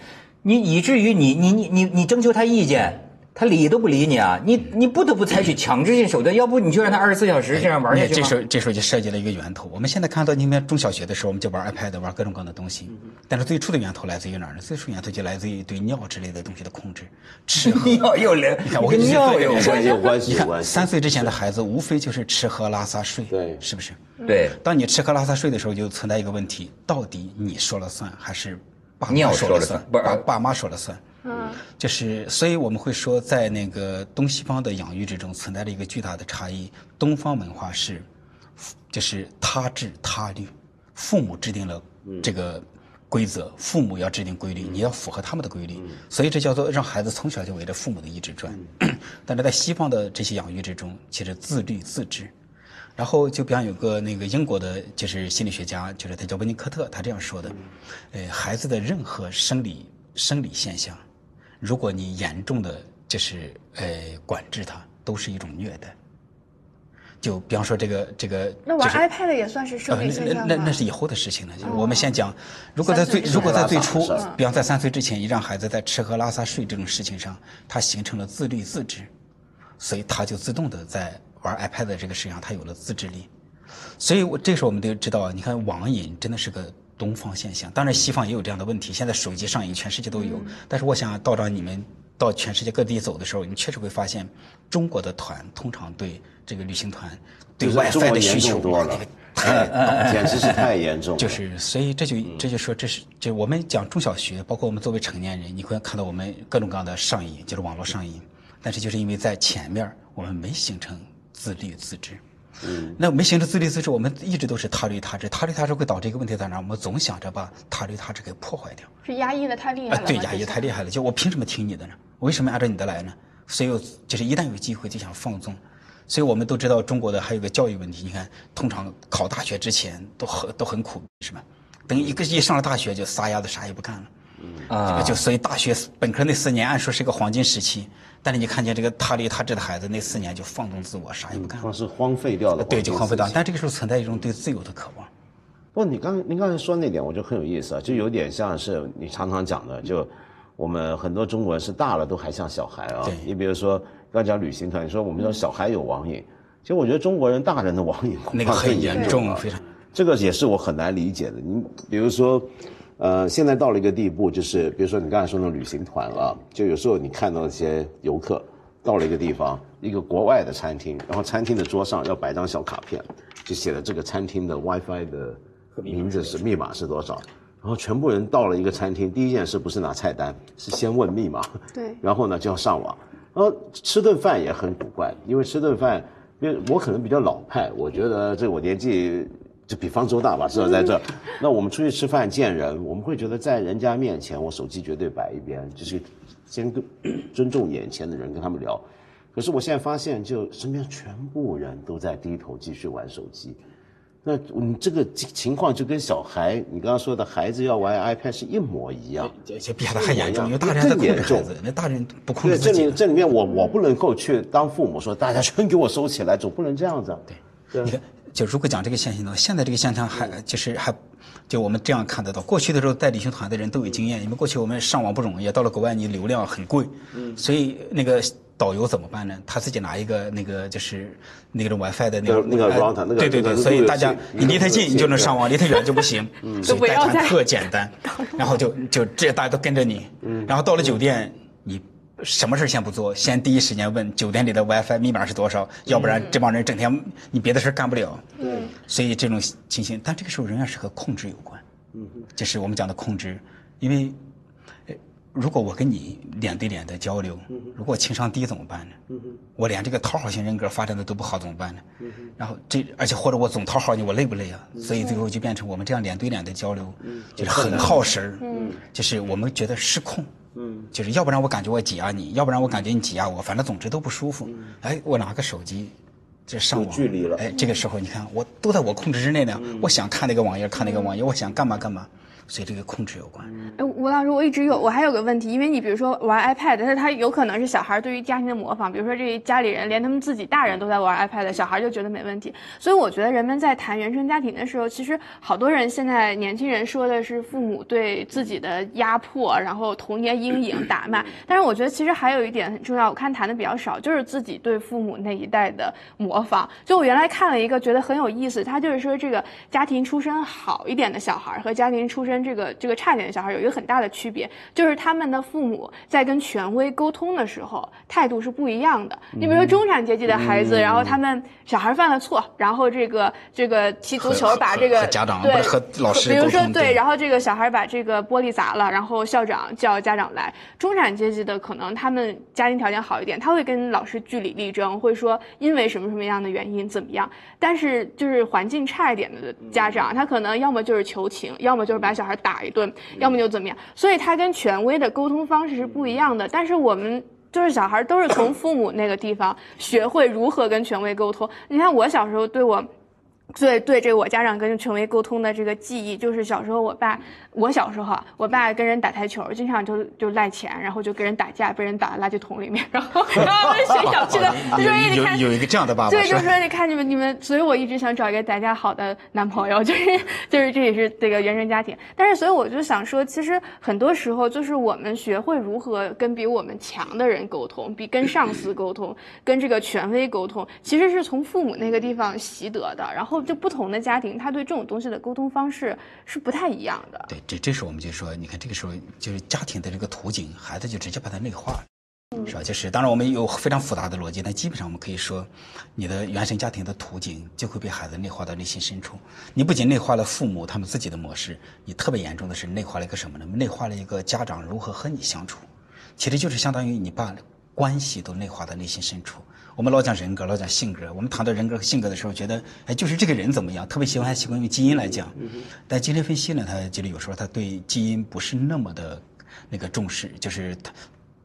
你以至于你你你你你征求他意见，他理都不理你啊！你你不得不采取强制性手段，要不你就让他二十四小时这样玩下去吗那这时？候这时候就涉及了一个源头。我们现在看到，你们中小学的时候，我们就玩 iPad，玩各种各样的东西。但是最初的源头来自于哪儿呢？最初源头就来自于对尿之类的东西的控制，吃喝。尿又连你看，我跟尿有关系。有关系，你看，有关系。三岁之前的孩子，无非就是吃喝拉撒睡，对是不是？对，当你吃喝拉撒睡的时候，就存在一个问题：到底你说了算，还是爸妈尿说了算了算？爸爸妈说了算。嗯，就是，所以我们会说，在那个东西方的养育之中存在着一个巨大的差异。东方文化是，就是他治他律，父母制定了这个规则，父母要制定规律，你要符合他们的规律，所以这叫做让孩子从小就围着父母的意志转。但是在西方的这些养育之中，其实自律自治。然后就比方有个那个英国的，就是心理学家，就是他叫温尼科特，他这样说的，呃，孩子的任何生理生理现象，如果你严重的就是呃管制他，都是一种虐待。就比方说这个这个，那玩 iPad 也算是生理现呃？那那那是以后的事情了。就是我们先讲，如果在最如果在最初比方在三岁之前，你让孩子在吃喝拉撒睡这种事情上，他形成了自律自制，所以他就自动的在玩 iPad 的这个事情上，他有了自制力。所以我这时候我们就知道啊，你看网瘾真的是个东方现象，当然西方也有这样的问题，现在手机上瘾全世界都有。但是我想道长你们到全世界各地走的时候，你确实会发现，中国的团通常对这个旅行团对就是中 WiFi 的需求重多了太高。简直是太严重了。就是，所以这就这就说，这是就我们讲中小学，包括我们作为成年人，你会看到我们各种各样的上瘾，就是网络上瘾。但是就是因为在前面我们没形成自律自治，嗯，那没形成自立自治，我们一直都是他律他治，他律他治会导致一个问题在哪？我们总想着把他律他治给破坏掉。是压抑的太厉害了。对，压抑太厉害了。就我凭什么听你的呢？我为什么按照你的来呢？所以就是一旦有机会就想放纵。所以我们都知道中国的还有个教育问题。你看，通常考大学之前都很 都很苦，是吧？等一个一上了大学就撒丫子啥也不干了。啊，就所以大学本科那四年按说是个黄金时期，但是你看见这个他离他这的孩子那四年就放纵自我，啥也不干，是荒废掉了。对，就荒废掉。但这个时候存在一种对自由的渴望。不，你刚您刚才说那点，我觉得很有意思啊，就有点像是你常常讲的，就我们很多中国人是大了都还像小孩啊。你比如说刚讲旅行团，你说我们说小孩有网瘾，其实我觉得中国人大人的网瘾那个很严重，非常。这个也是我很难理解的。你比如说。呃，现在到了一个地步，就是比如说你刚才说那种旅行团啊，就有时候你看到一些游客到了一个地方，一个国外的餐厅，然后餐厅的桌上要摆张小卡片，就写了这个餐厅的 WiFi 的名字是密码是多少，然后全部人到了一个餐厅，第一件事不是拿菜单，是先问密码，对，然后呢就要上网，然后吃顿饭也很古怪，因为吃顿饭，因为我可能比较老派，我觉得这我年纪。就比方州大吧，至少在这。那我们出去吃饭见人，我们会觉得在人家面前，我手机绝对摆一边，就是先跟尊重眼前的人，跟他们聊。可是我现在发现，就身边全部人都在低头继续玩手机。那你这个情况就跟小孩，你刚刚说的孩子要玩 iPad 是一模一样，而且比他还严重，因为大人在控制孩子，那大人不控制自己。这里这里面，我我不能够去当父母说大家全给我收起来，总不能这样子。对，你看。就如果讲这个现象呢，现在这个现象还就是还，就我们这样看得到。过去的时候带旅行团的人都有经验，因为过去我们上网不容易，到了国外你流量很贵，所以那个导游怎么办呢？他自己拿一个那个就是那个 WiFi 的那个那个 router，那个对对对，所以大家你离他近你就能上网，离他远就不行。所以带团特简单，然后就就这大家都跟着你，然后到了酒店你。什么事先不做，先第一时间问酒店里的 WiFi 密码是多少，要不然这帮人整天你别的事干不了。嗯，所以这种情形，但这个时候仍然是和控制有关。嗯，就是我们讲的控制，因为，如果我跟你脸对脸的交流，如果情商低怎么办呢？嗯我连这个讨好型人格发展的都不好怎么办呢？嗯然后这而且或者我总讨好你，我累不累啊？所以最后就变成我们这样脸对脸的交流，就是很耗神嗯，就是我们觉得失控。嗯，就是要不然我感觉我挤压你，要不然我感觉你挤压我，反正总之都不舒服。哎，我拿个手机，这上网，距离了。哎，这个时候你看，我都在我控制之内呢。我想看那个网页，看那个网页，我想干嘛干嘛。所以这个控制有关。哎，吴老师，我一直有，我还有个问题，因为你比如说玩 iPad，但是它有可能是小孩对于家庭的模仿，比如说这家里人连他们自己大人都在玩 iPad，小孩就觉得没问题。所以我觉得人们在谈原生家庭的时候，其实好多人现在年轻人说的是父母对自己的压迫，然后童年阴影打骂。但是我觉得其实还有一点很重要，我看谈的比较少，就是自己对父母那一代的模仿。就我原来看了一个，觉得很有意思，他就是说这个家庭出身好一点的小孩和家庭出身。这个这个差点的小孩有一个很大的区别，就是他们的父母在跟权威沟通的时候态度是不一样的。你比如说中产阶级的孩子，然后他们小孩犯了错，然后这个这个踢足球把这个家长对和老师比如说对，然后这个小孩把这个玻璃砸了，然后校长叫家长来。中产阶级的可能他们家庭条件好一点，他会跟老师据理力争，会说因为什么什么样的原因怎么样。但是就是环境差一点的家长，他可能要么就是求情，要么就是把小小孩。打一顿，要么就怎么样，所以他跟权威的沟通方式是不一样的。但是我们就是小孩，都是从父母那个地方学会如何跟权威沟通。你看我小时候对我。对对，这个我家长跟权威沟通的这个记忆，就是小时候我爸，我小时候啊，我爸跟人打台球，经常就就赖钱，然后就跟人打架，被人打垃圾桶里面，然后 然后谁小区的，就说你看有一个这样的爸爸，对，就说你看你们你们，所以我一直想找一个打架好的男朋友，就是就是这也是这个原生家庭，但是所以我就想说，其实很多时候就是我们学会如何跟比我们强的人沟通，比跟上司沟通，跟这个权威沟通，其实是从父母那个地方习得的，然后。就不同的家庭，他对这种东西的沟通方式是不太一样的。对，这这时候我们就说，你看这个时候就是家庭的这个图景，孩子就直接把它内化了，是吧？就是当然我们有非常复杂的逻辑，但基本上我们可以说，你的原生家庭的图景就会被孩子内化到内心深处。你不仅内化了父母他们自己的模式，你特别严重的是内化了一个什么呢？内化了一个家长如何和你相处，其实就是相当于你把关系都内化到内心深处。我们老讲人格，老讲性格。我们谈到人格和性格的时候，觉得哎，就是这个人怎么样，特别喜欢习惯用基因来讲。但精神分析呢，他觉得有时候他对基因不是那么的那个重视，就是他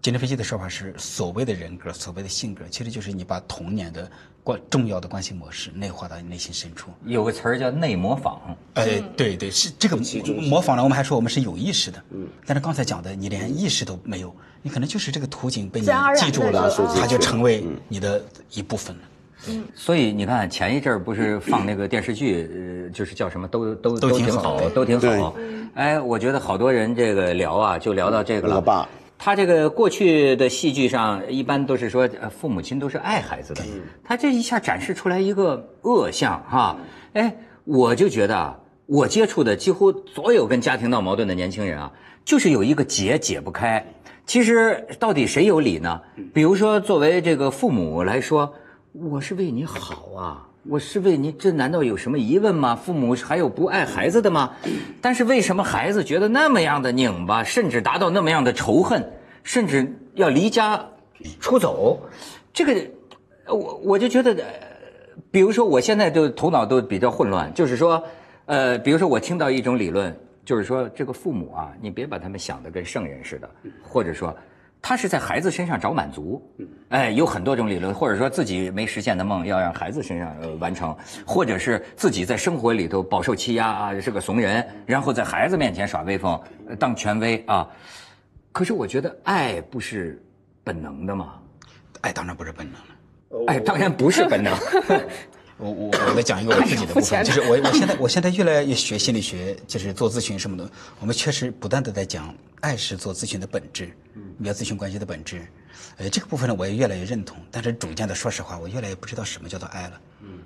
精神分析的说法是所谓的人格，所谓的性格，其实就是你把童年的关重要的关系模式内化到你内心深处。有个词儿叫内模仿，哎，对对，是这个模仿呢。我们还说我们是有意识的，嗯，但是刚才讲的，你连意识都没有，你可能就是这个图景被你记住了就，它就成为你的一部分了。嗯所以你看前一阵儿不是放那个电视剧，呃，就是叫什么都都都挺挺好好，都挺好。哎，我觉得好多人这个聊啊，就聊到这个了。我爸他这个过去的戏剧上，一般都是说呃父母亲都是爱孩子的，他这一下展示出来一个恶相哈。哎，我就觉得啊，我接触的几乎所有跟家庭闹矛盾的年轻人啊，就是有一个结解不开。其实到底谁有理呢？比如说作为这个父母来说，我是为你好啊。我是为你，这难道有什么疑问吗？父母还有不爱孩子的吗？但是为什么孩子觉得那么样的拧巴，甚至达到那么样的仇恨，甚至要离家出走？这个，我我就觉得，呃比如说我现在就头脑都比较混乱，就是说，呃，比如说我听到一种理论，就是说这个父母啊，你别把他们想的跟圣人似的，或者说。他是在孩子身上找满足，哎，有很多种理论，或者说自己没实现的梦要让孩子身上呃完成，或者是自己在生活里头饱受欺压啊，是个怂人，然后在孩子面前耍威风，呃当权威啊。可是我觉得爱不是本能的嘛，爱当然不是本能了。爱当然不是本能。我我我来讲一个我自己的部分，就是我我现在我现在越来越学心理学，就是做咨询什么的，我们确实不断的在讲爱是做咨询的本质，你要咨询关系的本质，呃，这个部分呢我也越来越认同，但是逐渐的说实话，我越来越不知道什么叫做爱了，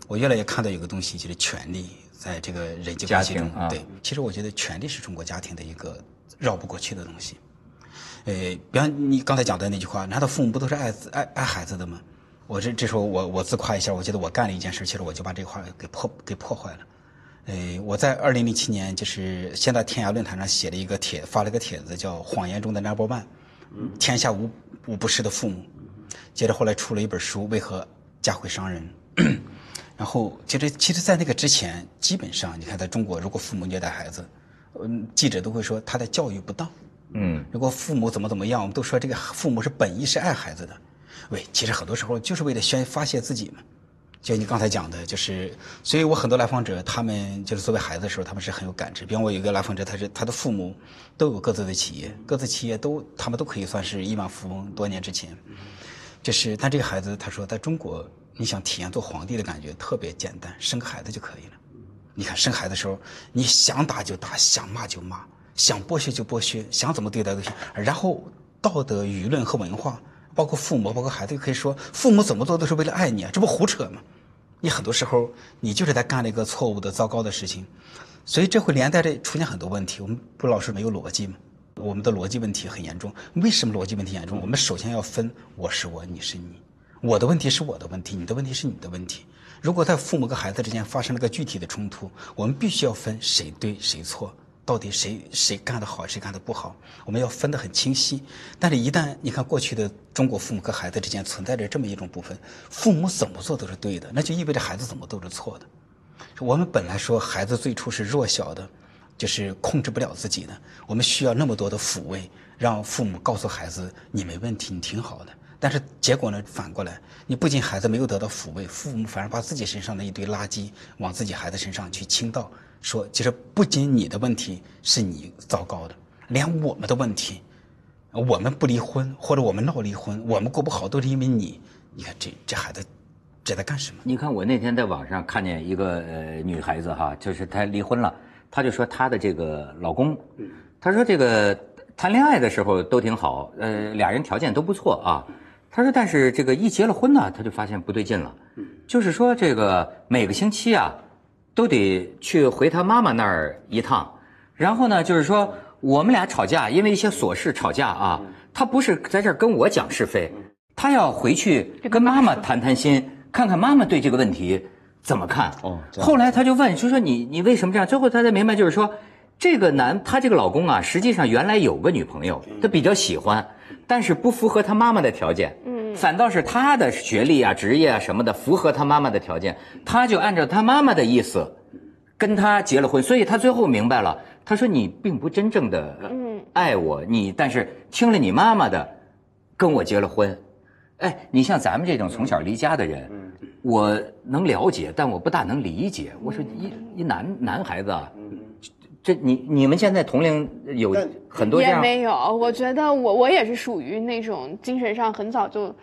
我越来越看到有个东西就是权利，在这个人际关系中啊，对，其实我觉得权利是中国家庭的一个绕不过去的东西，呃，比方你刚才讲的那句话，难道父母不都是爱爱爱孩子的吗？我这这时候我我自夸一下，我觉得我干了一件事，其实我就把这个话给破给破坏了。呃，我在二零零七年就是先在天涯论坛上写了一个帖，发了一个帖子，叫《谎言中的 Number One》，天下无无不是的父母。接着后来出了一本书《为何家会伤人》，然后其实其实，在那个之前，基本上你看，在中国，如果父母虐待孩子，嗯，记者都会说他的教育不当。嗯，如果父母怎么怎么样，我们都说这个父母是本意是爱孩子的，喂，其实很多时候就是为了宣发泄自己嘛。就你刚才讲的，就是，所以我很多来访者，他们就是作为孩子的时候，他们是很有感知。比方我有一个来访者，他是他的父母都有各自的企业，各自企业都他们都可以算是亿万富翁，多年之前。就是，但这个孩子他说，在中国，你想体验做皇帝的感觉特别简单，生个孩子就可以了。你看生孩子的时候，你想打就打，想骂就骂，想剥削就剥削，想怎么对待都行。然后道德、舆论和文化，包括父母、包括孩子，可以说父母怎么做都是为了爱你啊，这不胡扯吗？你很多时候你就是在干了一个错误的、糟糕的事情，所以这会连带着出现很多问题。我们不老是没有逻辑吗？我们的逻辑问题很严重。为什么逻辑问题严重？我们首先要分我是我，你是你。我的问题是我的问题，你的问题是你的问题。如果在父母跟孩子之间发生了个具体的冲突，我们必须要分谁对谁错，到底谁谁干得好，谁干得不好，我们要分得很清晰。但是，一旦你看过去的中国父母和孩子之间存在着这么一种部分，父母怎么做都是对的，那就意味着孩子怎么都是错的。我们本来说孩子最初是弱小的，就是控制不了自己的，我们需要那么多的抚慰，让父母告诉孩子你没问题，你挺好的。但是结果呢，反过来，你不仅孩子没有得到抚慰，父母反而把自己身上的一堆垃圾往自己孩子身上去倾倒，说其实不仅你的问题是你糟糕的，连我们的问题，我们不离婚或者我们闹离婚，我们过不好都是因为你。你看这这孩子这在干什么？你看，我那天在网上看见一个呃女孩子哈，就是她离婚了，她就说她的这个老公，她说这个谈恋爱的时候都挺好，呃，俩人条件都不错啊。她说，但是这个一结了婚呢，她就发现不对劲了，就是说这个每个星期啊，都得去回他妈妈那儿一趟，然后呢，就是说我们俩吵架，因为一些琐事吵架啊，他不是在这儿跟我讲是非。他要回去跟妈妈谈谈心，看看妈妈对这个问题怎么看。哦后来他就问，就说你你为什么这样？最后他才明白，就是说这个男他这个老公啊，实际上原来有个女朋友，他比较喜欢，但是不符合他妈妈的条件。嗯，反倒是他的学历啊、职业啊什么的符合他妈妈的条件，他就按照他妈妈的意思跟他结了婚，所以他最后明白了，他说你并不真正的爱我，你但是听了你妈妈的，跟我结了婚。哎，你像咱们这种从小离家的人，我能了解，但我不大能理解。我说一一男男孩子啊，这你你们现在同龄有很多这样，也没有。我觉得我我也是属于那种精神上很早就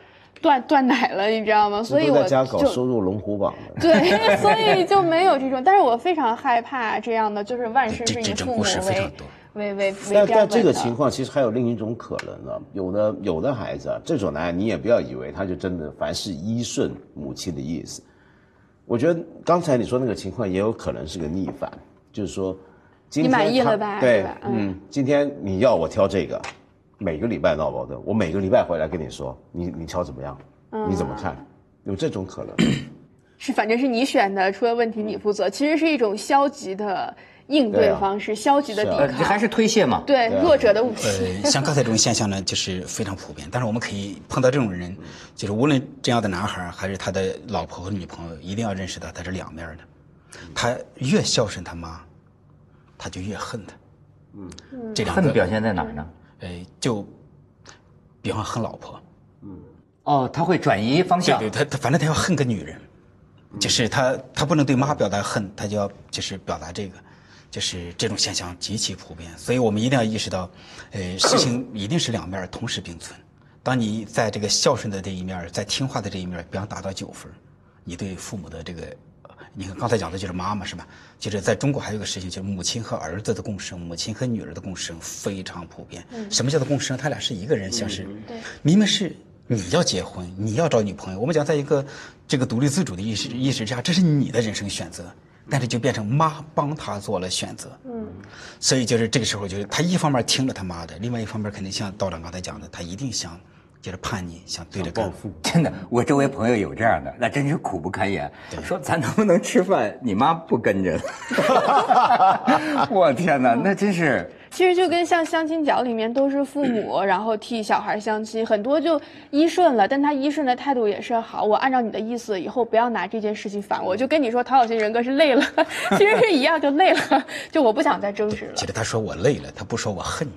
断断奶了，你知道吗？所以我在家搞收入龙虎榜的。对，所以就没有这种。但是我非常害怕这样的，就是万事这是以父母这种故事非常为多。为为为但但这个情况其实还有另一种可能呢，有的有的孩子啊，这种男孩你也不要以为他就真的凡事依顺母亲的意思。我觉得刚才你说那个情况也有可能是个逆反，就是说，今天你满意了吧对，嗯嗯，今天你要我挑这个，每个礼拜闹矛盾，我每个礼拜回来跟你说，你你挑怎么样？你怎么看？有这种可能。是反正是你选的，出了问题你负责，其实是一种消极的应对对啊方式，消极的是啊呃，抵抗，还是推卸嘛？对对啊弱者的武器。呃，像刚才这种现象呢，就是非常普遍。但是我们可以碰到这种人，就是无论这样的男孩还是他的老婆和女朋友，一定要认识到他是两面的。他越孝顺他妈，他就越恨他。嗯，这两个恨表现在哪儿呢？哎，就比方恨老婆，嗯哦，他会转移方向对对，。他他反正他要恨个女人，就是他他不能对妈表达恨，他就要就是表达这个，就是这种现象极其普遍，所以我们一定要意识到，呃，事情一定是两面同时并存。当你在这个孝顺的这一面，在听话的这一面，比方达到九分，你对父母的这个，呃你看刚才讲的就是妈妈是吧？就是在中国还有一个事情，就是母亲和儿子的共生，母亲和女儿的共生非常普遍。什么叫做共生？他俩是一个人相识，对明明是你要结婚，你要找女朋友，我们讲在一个这个独立自主的意识意识之下，这是你的人生选择，但是就变成妈帮他做了选择。嗯，所以就是这个时候，就是他一方面听了他妈的，另外一方面肯定像道长刚才讲的，他一定想就是叛逆，想对着干。真的，我周围朋友有这样的，那真是苦不堪言。说咱能不能吃饭？你妈不跟着。我天哪，那真是其实就跟像相亲角里面都是父母，然后替小孩相亲，很多就依顺了，但他依顺的态度也是好，我按照你的意思，以后不要拿这件事情烦我。就跟你说讨好型人格是累了，其实是一样，就累了，就我不想再争执了其。实他说我累了，他不说我恨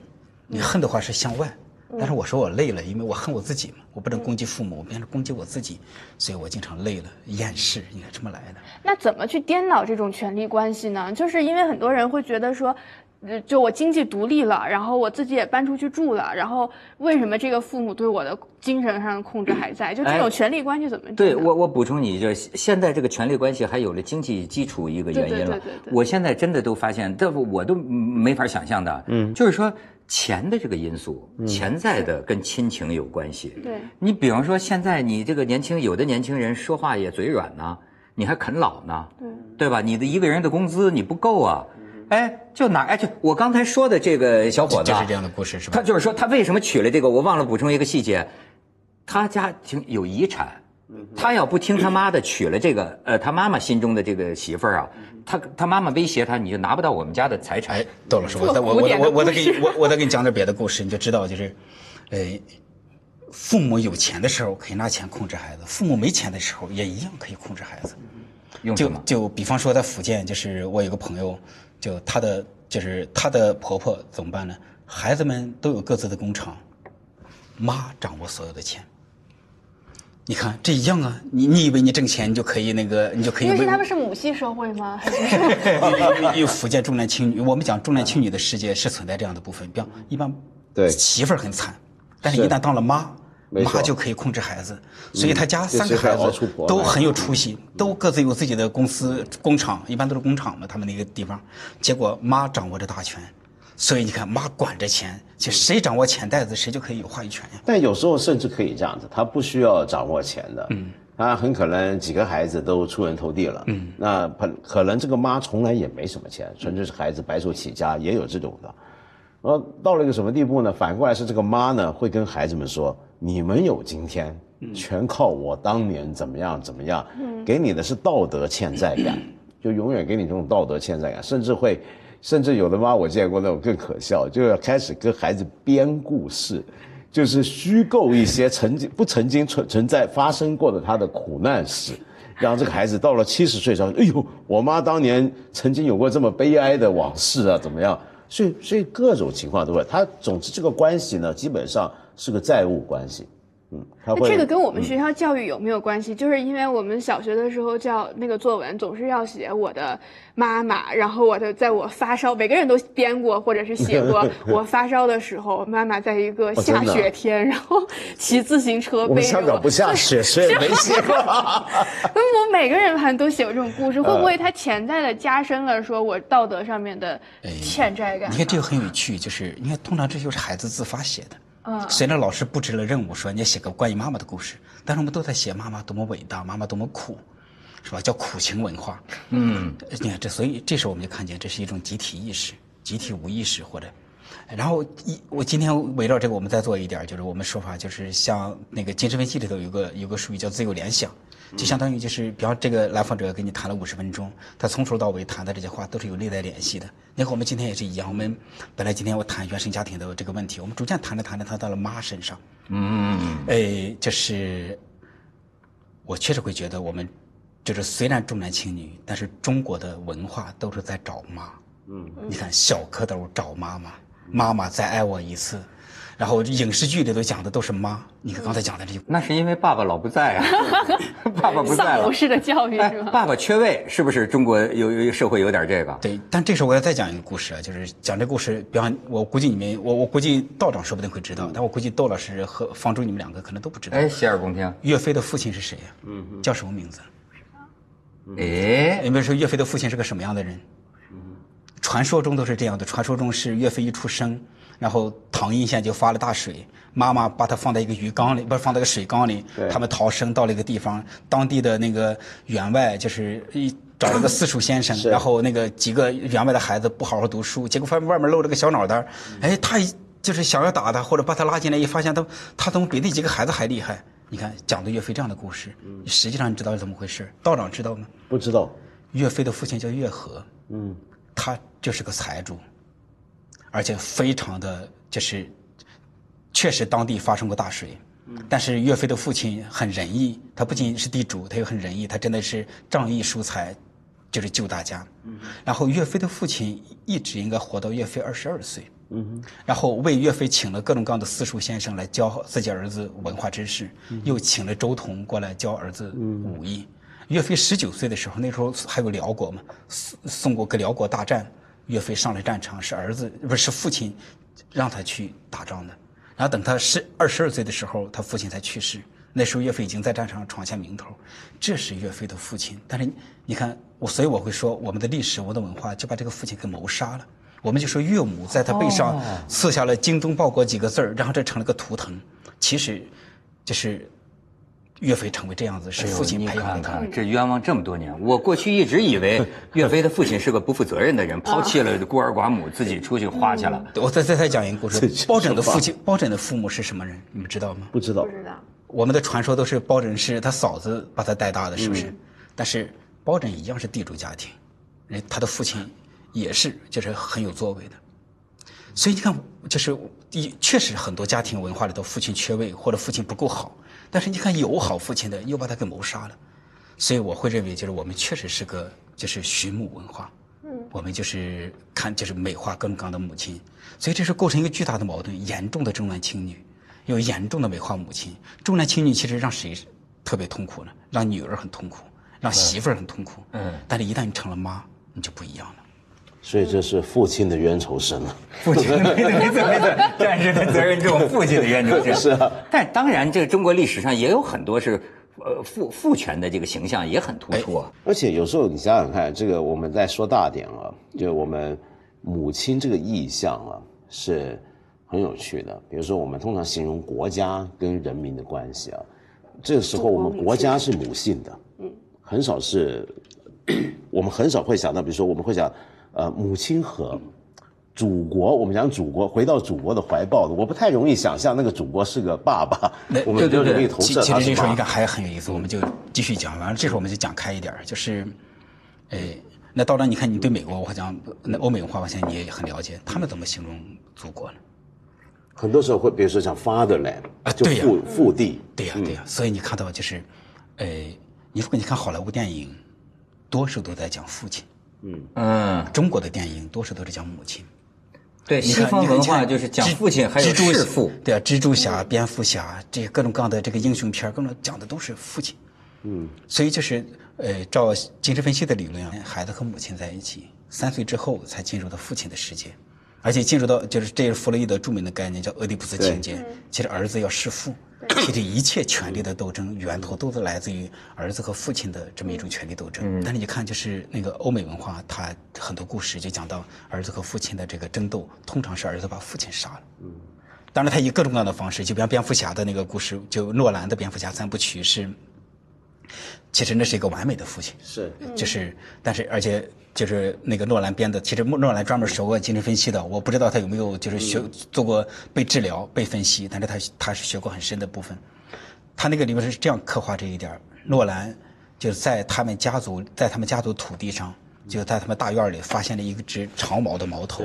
你，你恨的话是向外，但是我说我累了，因为我恨我自己嘛，我不能攻击父母，我变成攻击我自己，所以我经常累了，厌世，应该这么来的。那怎么去颠倒这种权力关系呢？就是因为很多人会觉得说，呃，就我经济独立了，然后我自己也搬出去住了，然后为什么这个父母对我的精神上的控制还在？就这哎种权力关系怎么对我，我补充你，就是现在这个权力关系还有了经济基础一个原因了。对对对对对我现在真的都发现，这我都没法想象的。嗯，就是说钱的这个因素，潜在的跟亲情有关系。对你比方说，现在你这个年轻，有的年轻人说话也嘴软呢，你还啃老呢，对对吧？你的一个人的工资你不够啊。哎，就哪哎，就我刚才说的这个小伙子啊，就是这样的故事是吧他就是说，他为什么娶了这个？我忘了补充一个细节，他家庭有遗产，他要不听他妈的，娶了这个 呃他妈妈心中的这个媳妇儿啊，他他妈妈威胁他，你就拿不到我们家的财产哎。，窦老师，我再我我我我再给你我我再给你讲点别的故事，你就知道就是，呃，父母有钱的时候可以拿钱控制孩子，父母没钱的时候也一样可以控制孩子。就？就比方说在福建，就是我有个朋友，就他的就是他的婆婆怎么办呢？孩子们都有各自的工厂，妈掌握所有的钱。你看这一样啊，你你以为你挣钱你就可以那个，你就可以因为是他们是母系社会吗？还是因为福建重男轻女，我们讲重男轻女的世界是存在这样的部分，比方一般对媳妇儿很惨，但是是一旦当了妈，妈就可以控制孩子，所以他家三个孩子都很有出息，都各自有自己的公司工厂，一般都是工厂嘛，他们那个地方，结果妈掌握着大权，所以你看妈管着钱，就谁掌握钱袋子，谁就可以有话语权呀。但有时候甚至可以这样子，他不需要掌握钱的，嗯，他很可能几个孩子都出人头地了，嗯，那可可能这个妈从来也没什么钱，纯粹是孩子白手起家，也有这种的。然后到了一个什么地步呢？反过来是这个妈呢，会跟孩子们说：“你们有今天，全靠我当年怎么样怎么样，给你的是道德欠债感，就永远给你这种道德欠债感，甚至会，甚至有的妈我见过那种更可笑，就要开始跟孩子编故事，就是虚构一些曾经不曾经存存在发生过的他的苦难史，让这个孩子到了七十岁上，哎呦，我妈当年曾经有过这么悲哀的往事啊，怎么样？所以所以各种情况都会。他总之这个关系呢，基本上是个债务关系。嗯，那这个跟我们学校教育有没有关系？就是因为我们小学的时候叫那个作文，总是要写我的妈妈，然后我的在我发烧，每个人都编过或者是写过 我发烧的时候，妈妈在一个下雪天，然后骑自行车背着我。香港不下雪，所以没写过。我每个人好像都写过这种故事，会不会它潜在的加深了说我道德上面的欠债感？你看这个很有趣，就是你看通常这就是孩子自发写的。随着老师布置了任务，说你要写个关于妈妈的故事，但是我们都在写妈妈多么伟大，妈妈多么苦，是吧？叫苦情文化。嗯，你看这，所以这时候我们就看见这是一种集体意识、集体无意识或者。然后一，我今天围绕这个，我们再做一点，就是我们说法，就是像那个精神分析里头有个有个术语叫自由联想。就相当于就是，比方这个来访者跟你谈了五十分钟，他从头到尾谈的这些话都是有内在联系的。你和我们今天也是一样，我们本来今天我谈原生家庭的这个问题，我们逐渐谈着谈着，谈到了妈身上。嗯，哎，就是我确实会觉得，我们就是虽然重男轻女，但是中国的文化都是在找妈。嗯，你看小蝌蚪找妈妈，妈妈再爱我一次。然后影视剧里头讲的都是妈，你看刚才讲的这些，那是因为爸爸老不在啊，爸爸不在了。丧偶式的教育是吧？爸爸缺位，是不是中国有有社会有点这个？对，但这时候我要再讲一个故事啊，就是讲这故事，比方我估计你们，我我估计道长说不定会知道，但我估计窦老师和方舟你们两个可能都不知道。哎，洗耳恭听。岳飞的父亲是谁呀？嗯，叫什么名字？哎，有没有说岳飞的父亲是个什么样的人？嗯，传说中都是这样的，传说中是岳飞一出生。然后唐阴县就发了大水，妈妈把他放在一个鱼缸里，不是放在个水缸里。他们逃生到了一个地方，当地的那个员外就是一找了个私塾先生，然后那个几个员外的孩子不好好读书，结果发现外面露了个小脑袋哎，他就是想要打他或者把他拉进来，一发现他他怎么比那几个孩子还厉害？你看讲的岳飞这样的故事，实际上你知道是怎么回事？道长知道吗？不知道。岳飞的父亲叫岳和，嗯，他就是个财主。而且非常的就是，确实当地发生过大水，但是岳飞的父亲很仁义，他不仅是地主，他又很仁义，他真的是仗义疏财，就是救大家。然后岳飞的父亲一直应该活到岳飞二十二岁，然后为岳飞请了各种各样的私塾先生来教自己儿子文化知识，又请了周同过来教儿子武艺。岳飞十九岁的时候，那时候还有辽国嘛，送送过跟辽国大战。岳飞上了战场，是儿子不是父亲让他去打仗的。然后等他十二十二岁的时候，他父亲才去世。那时候岳飞已经在战场上闯下名头。这是岳飞的父亲。但是你看我，所以我会说，我们的历史、我们的文化就把这个父亲给谋杀了。我们就说岳母在他背上刺下了“精忠报国”几个字儿，然后这成了个图腾。其实，就是。岳飞成为这样子是父亲培养的，这冤枉这么多年。我过去一直以为 岳飞的父亲是个不负责任的人，抛弃了孤儿寡母，自己出去花去了。我再再再讲一个故事。包拯的父亲，包拯的父母是什么人？你们知道吗？不知道。不知道。我们的传说都是包拯是他嫂子把他带大的，是不是？但是包拯一样是地主家庭，人他的父亲也是就是很有作为的。所以你看，就是一确实很多家庭文化里头，父亲缺位或者父亲不够好。但是你看，有好父亲的又把他给谋杀了，所以我会认为，就是我们确实是个就是寻母文化，嗯，我们就是看就是美化各种各样的母亲，所以这是构成一个巨大的矛盾，严重的重男轻女，又严重的美化母亲。重男轻女其实让谁特别痛苦呢？让女儿很痛苦，让媳妇儿很痛苦，嗯，但是一旦你成了妈，你就不一样了。所以这是父亲的冤仇深了！父亲的没错没错没错，战士的责任重，父亲的冤仇深 是啊。但当然，这个中国历史上也有很多是，呃，父父权的这个形象也很突出啊。而且有时候你想想看，这个我们再说大点啊，就我们母亲这个意象啊，是很有趣的。比如说，我们通常形容国家跟人民的关系啊，这个时候我们国家是母性的，嗯，很少是，我们很少会想到，比如说我们会讲。呃，母亲河祖国，我们讲祖国，回到祖国的怀抱的，我不太容易想象那个祖国是个爸爸，我们就容易投射。其实这时候应该还很有意思，我们就继续讲。完了，这时候我们就讲开一点，就是，哎，那道长，你看你对美国，我讲那欧美文化，我相信你也很了解，他们怎么形容祖国呢？很多时候会，比如说像 fatherland 啊对呀父父地，对呀、对呀、所以你看到就是，哎，你如果你看好莱坞电影，多数都在讲父亲，嗯，中国的电影多数都是讲母亲。对，西方文化就是讲蜘父亲，还有弑父。对啊，蜘蛛侠、蝙蝠侠这些各种各样的这个英雄片儿，各种讲的都是父亲。嗯，所以就是呃，照精神分析的理论啊，孩子和母亲在一起，三岁之后才进入到父亲的世界，而且进入到就是这是弗洛伊德著名的概念叫俄狄浦斯情节。其实儿子要弑父，其实一切权力的斗争源头都是来自于儿子和父亲的这么一种权力斗争。但是你看，就是那个欧美文化，它很多故事就讲到儿子和父亲的这个争斗，通常是儿子把父亲杀了。嗯。当然，他以各种各样的方式，就比方蝙蝠侠的那个故事，就诺兰的蝙蝠侠三部曲是，其实那是一个完美的父亲，是。就是，但是而且就是那个诺兰编的，其实诺兰专门学过精神分析的，我不知道他有没有就是学做过被治疗、被分析，但是他他是学过很深的部分。他那个里面是这样刻画这一点诺兰就是在他们家族在他们家族土地上，就在他们大院里发现了一只长毛的毛头，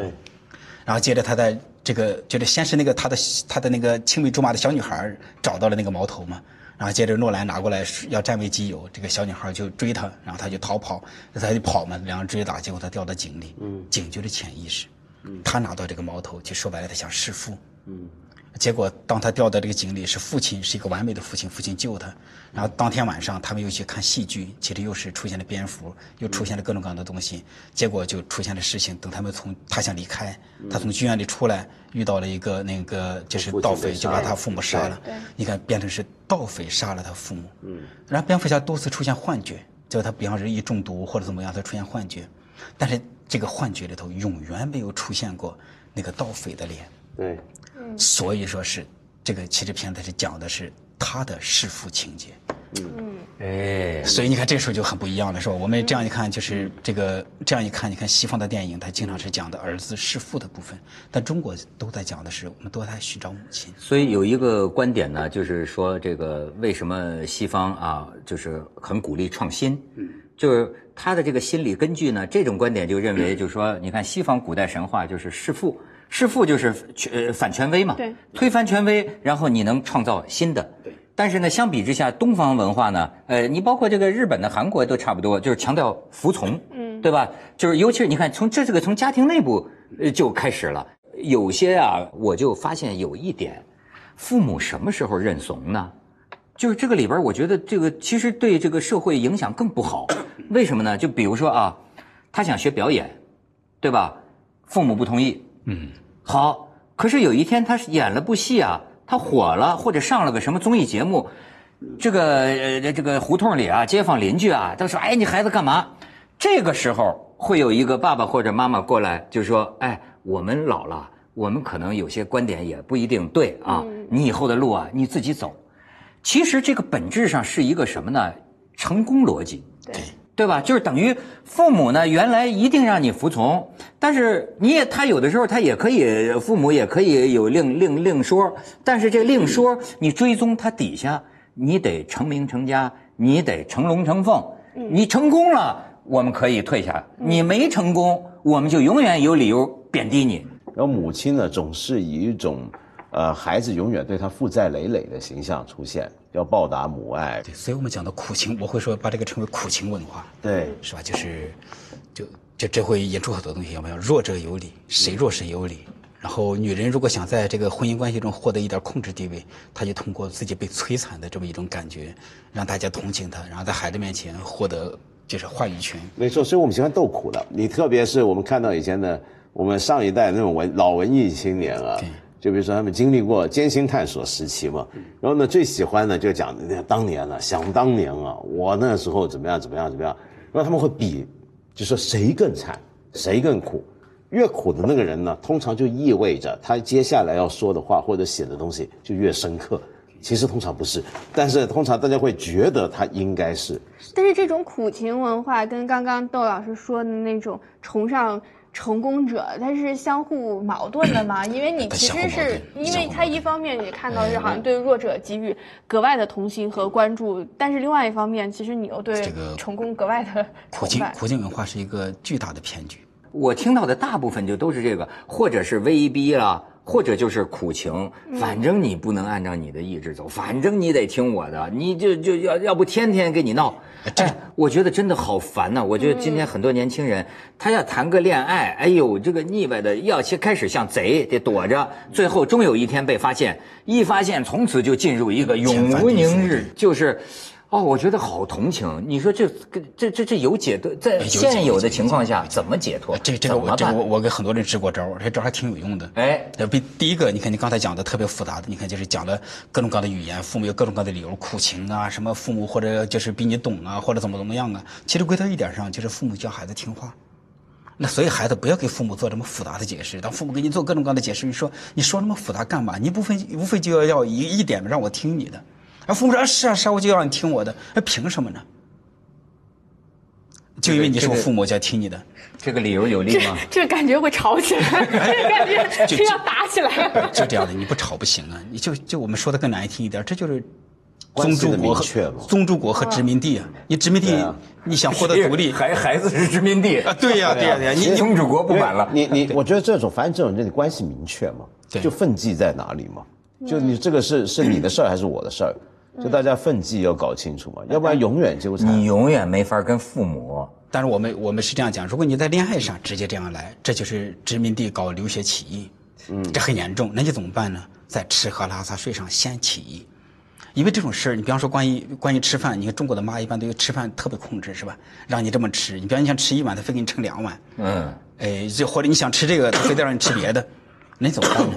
然后接着他在这个就是先是那个他的他的那个青梅竹马的小女孩找到了那个毛头嘛，然后接着诺兰拿过来要占为己有，这个小女孩就追他，然后他就逃跑，他就跑嘛，两人追打，结果他掉到井里，井就是潜意识，他拿到这个矛头，就说白了他想弑父，结果当他掉到这个井里，是父亲是一个完美的父亲，父亲救他。然后当天晚上他们又去看戏剧，其实又是出现了蝙蝠，又出现了各种各样的东西，结果就出现了事情。等他们从他想离开，他从剧院里出来，遇到了一个那个就是盗匪，就把他父母杀了。你看变成是盗匪杀了他父母。嗯。然后蝙蝠侠多次出现幻觉，就他比方说一中毒或者怎么样，他出现幻觉，但是这个幻觉里头永远没有出现过那个盗匪的脸。对，所以说是这个其实片子是讲的是他的弑父情节，哎，所以你看这时候就很不一样了，是吧？我们这样一看，就是这个这样一看，你看西方的电影，它经常是讲的儿子弑父的部分，但中国都在讲的是我们都在寻找母亲。所以有一个观点呢，就是说这个为什么西方啊，就是很鼓励创新，嗯就是他的这个心理根据呢，这种观点就认为，就是说，你看西方古代神话就是弑父，弑父就是权呃反权威嘛，对，推翻权威，然后你能创造新的。对。但是呢，相比之下，东方文化呢，呃，你包括这个日本的、韩国都差不多，就是强调服从，嗯，对吧？就是尤其是你看，从这这个从家庭内部呃就开始了。有些啊，我就发现有一点，父母什么时候认怂呢？就是这个里边，我觉得这个其实对这个社会影响更不好。为什么呢？就比如说啊，他想学表演，对吧？父母不同意，嗯，好。可是有一天他演了部戏啊，他火了，或者上了个什么综艺节目，这个呃这个胡同里啊，街坊邻居啊都说：“哎，你孩子干嘛？”这个时候会有一个爸爸或者妈妈过来，就说：“哎，我们老了，我们可能有些观点也不一定对啊，你以后的路啊你自己走。”其实这个本质上是一个什么呢？成功逻辑，对对吧？就是等于父母呢，原来一定让你服从，但是你也他有的时候他也可以，父母也可以有另另另说，但是这另说你追踪他底下，你得成名成家，你得成龙成凤，你成功了，我们可以退下；你没成功，我们就永远有理由贬低你。然后母亲呢，总是以一种，呃，孩子永远对他负债累累的形象出现，要报答母爱。对，所以我们讲的苦情，我会说把这个称为苦情文化，对，是吧？就是，就就这会引出很多东西，有没有？弱者有理，谁弱谁有理。然后女人如果想在这个婚姻关系中获得一点控制地位，她就通过自己被摧残的这么一种感觉，让大家同情她，然后在孩子面前获得就是话语权。没错，所以我们喜欢斗苦的。你特别是我们看到以前的我们上一代那种文老文艺青年啊对，就比如说他们经历过艰辛探索时期嘛，然后呢最喜欢呢就讲那当年了、想当年啊，我那时候怎么样怎么样怎么样，然后他们会比，就说谁更惨，谁更苦。越苦的那个人呢，通常就意味着他接下来要说的话或者写的东西就越深刻。其实通常不是，但是通常大家会觉得他应该是。但是这种苦情文化跟刚刚窦老师说的那种崇尚成功者，它是相互矛盾的嘛？因为你其实是因为他一方面你看到是好像对弱者给予格外的同情和关注，但是另外一方面，其实你又对这个成功格外的苦情崇拜。苦境文化是一个巨大的骗局。我听到的大部分就都是这个，或者是威逼啦，或者就是苦情，反正你不能按照你的意志走，反正你得听我的，你就就要要不天天跟你闹，哎，我觉得真的好烦呐、我觉得今天很多年轻人，他要谈个恋爱，哎呦，这个腻歪的，要先开始像贼得躲着，最后终有一天被发现，一发现从此就进入一个永无宁日，就是。哦，我觉得好同情。你说这这这这有解脱，在现有的情况下怎么解脱？这这个我这个我我给很多人支过招儿，这招儿还挺有用的。哎呃，比第一个，你看你刚才讲的特别复杂的，你看就是讲了各种各样的语言，父母有各种各样的理由，苦情啊，什么父母或者就是比你懂啊，或者怎么怎么样啊。其实归到一点上，就是父母教孩子听话。那所以孩子不要给父母做这么复杂的解释。当父母给你做各种各样的解释，你说你说那么复杂干嘛？你不非无非就要要一一点让我听你的。而父母说啊是啊是啊，我就要你听我的。那凭什么呢？就因为你是我父母，就要听你的。这个理由有力吗？这感觉会吵起来，这感觉就要打起来了。就这样的，你不吵不行啊！你就就我们说的更难听一点，这就是宗主国和宗主国和殖民地啊！你殖民地你想获得独立 孩孩子是殖民地啊？对呀，对呀，对呀，你你宗主国不管了。你你，我觉得这种反正这种人，你关系明确嘛，对就分际在哪里嘛，就你这个是是你的事儿还是我的事儿，就大家分际要搞清楚嘛，要不然永远纠缠。你永远没法跟父母。但是我们我们是这样讲，如果你在恋爱上直接这样来，这就是殖民地搞流血起义，嗯，这很严重。那你怎么办呢？在吃喝拉撒睡上先起义，因为这种事儿，你比方说关于关于吃饭，你看中国的妈一般对吃饭特别控制，是吧？让你这么吃，你比方你想吃一碗，她非给你盛两碗，嗯，哎，就或者你想吃这个，她非得让你吃别的，那你怎么办呢？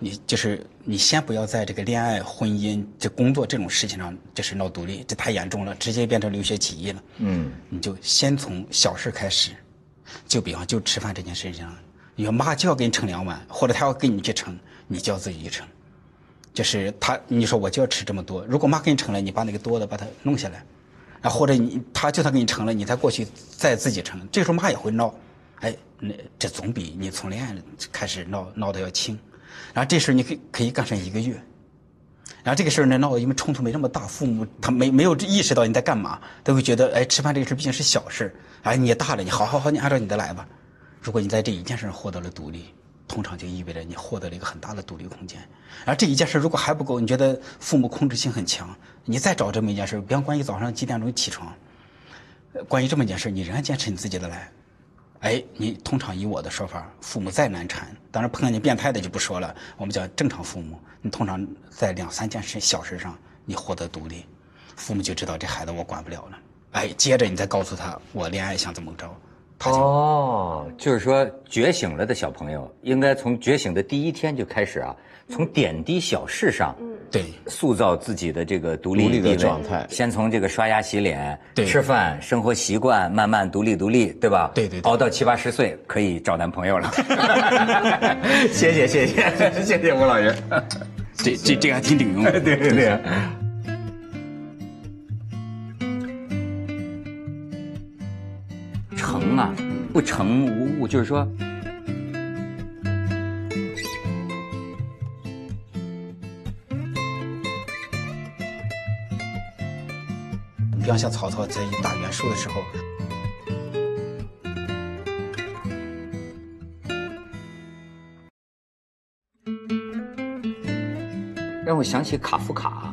你就是你先不要在这个恋爱、婚姻、这工作这种事情上就是闹独立，这太严重了，直接变成流血起义了。嗯，你就先从小事开始，就比方就吃饭这件事情上，你说妈就要给你盛两碗，或者她要给你去盛，你就要自己去盛。就是他，你说我就要吃这么多，如果妈给你盛了，你把那个多的把它弄下来，啊或者你他就算给你盛了，你再过去再自己盛，这时候妈也会闹，哎，那这总比你从恋爱开始闹闹的要轻。然后这事儿你可以可以干上一个月，然后这个事儿呢闹，因为冲突没那么大，父母他没没有意识到你在干嘛，都会觉得哎吃饭这个事毕竟是小事，哎你也大了，你好好好，你按照你的来吧。如果你在这一件事上获得了独立，通常就意味着你获得了一个很大的独立空间。然后这一件事如果还不够，你觉得父母控制性很强，你再找这么一件事，比方关于早上几点钟起床，关于这么一件事，你仍然坚持你自己的来。哎，你通常以我的说法，父母再难缠，当然碰到你变态的就不说了。我们讲正常父母，你通常在两三件事小事上你获得独立，父母就知道这孩子我管不了了。哎，接着你再告诉他我恋爱想怎么着，他就、哦，就是说觉醒了的小朋友，应该从觉醒的第一天就开始啊，从点滴小事上，对塑造自己的这个独立的状态先从这个刷牙洗脸、对吃饭、生活习惯，慢慢独立独立，对吧？对对对熬到七八十岁可以找男朋友了。谢谢谢谢谢谢吴老师。这这这个还挺顶用的。对 对对。成啊，不成无物，就是说，你比方像曹操在打袁术的时候，让我想起卡夫卡。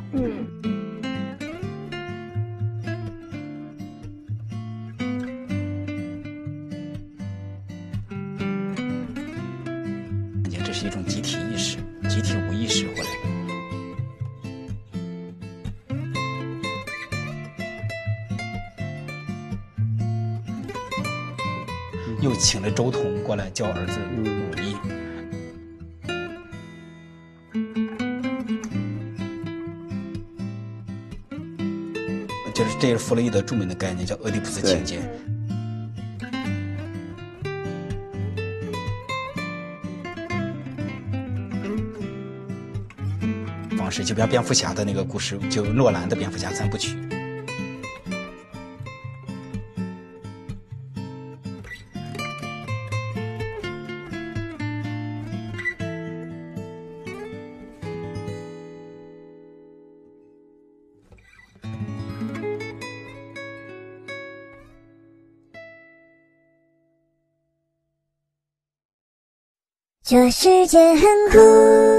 周彤过来教儿子武艺。就是这是弗洛伊德著名的概念，叫俄狄浦斯情节。方式，就比如蝙蝠侠的那个故事，就诺兰的蝙蝠侠三部曲。这世界很酷。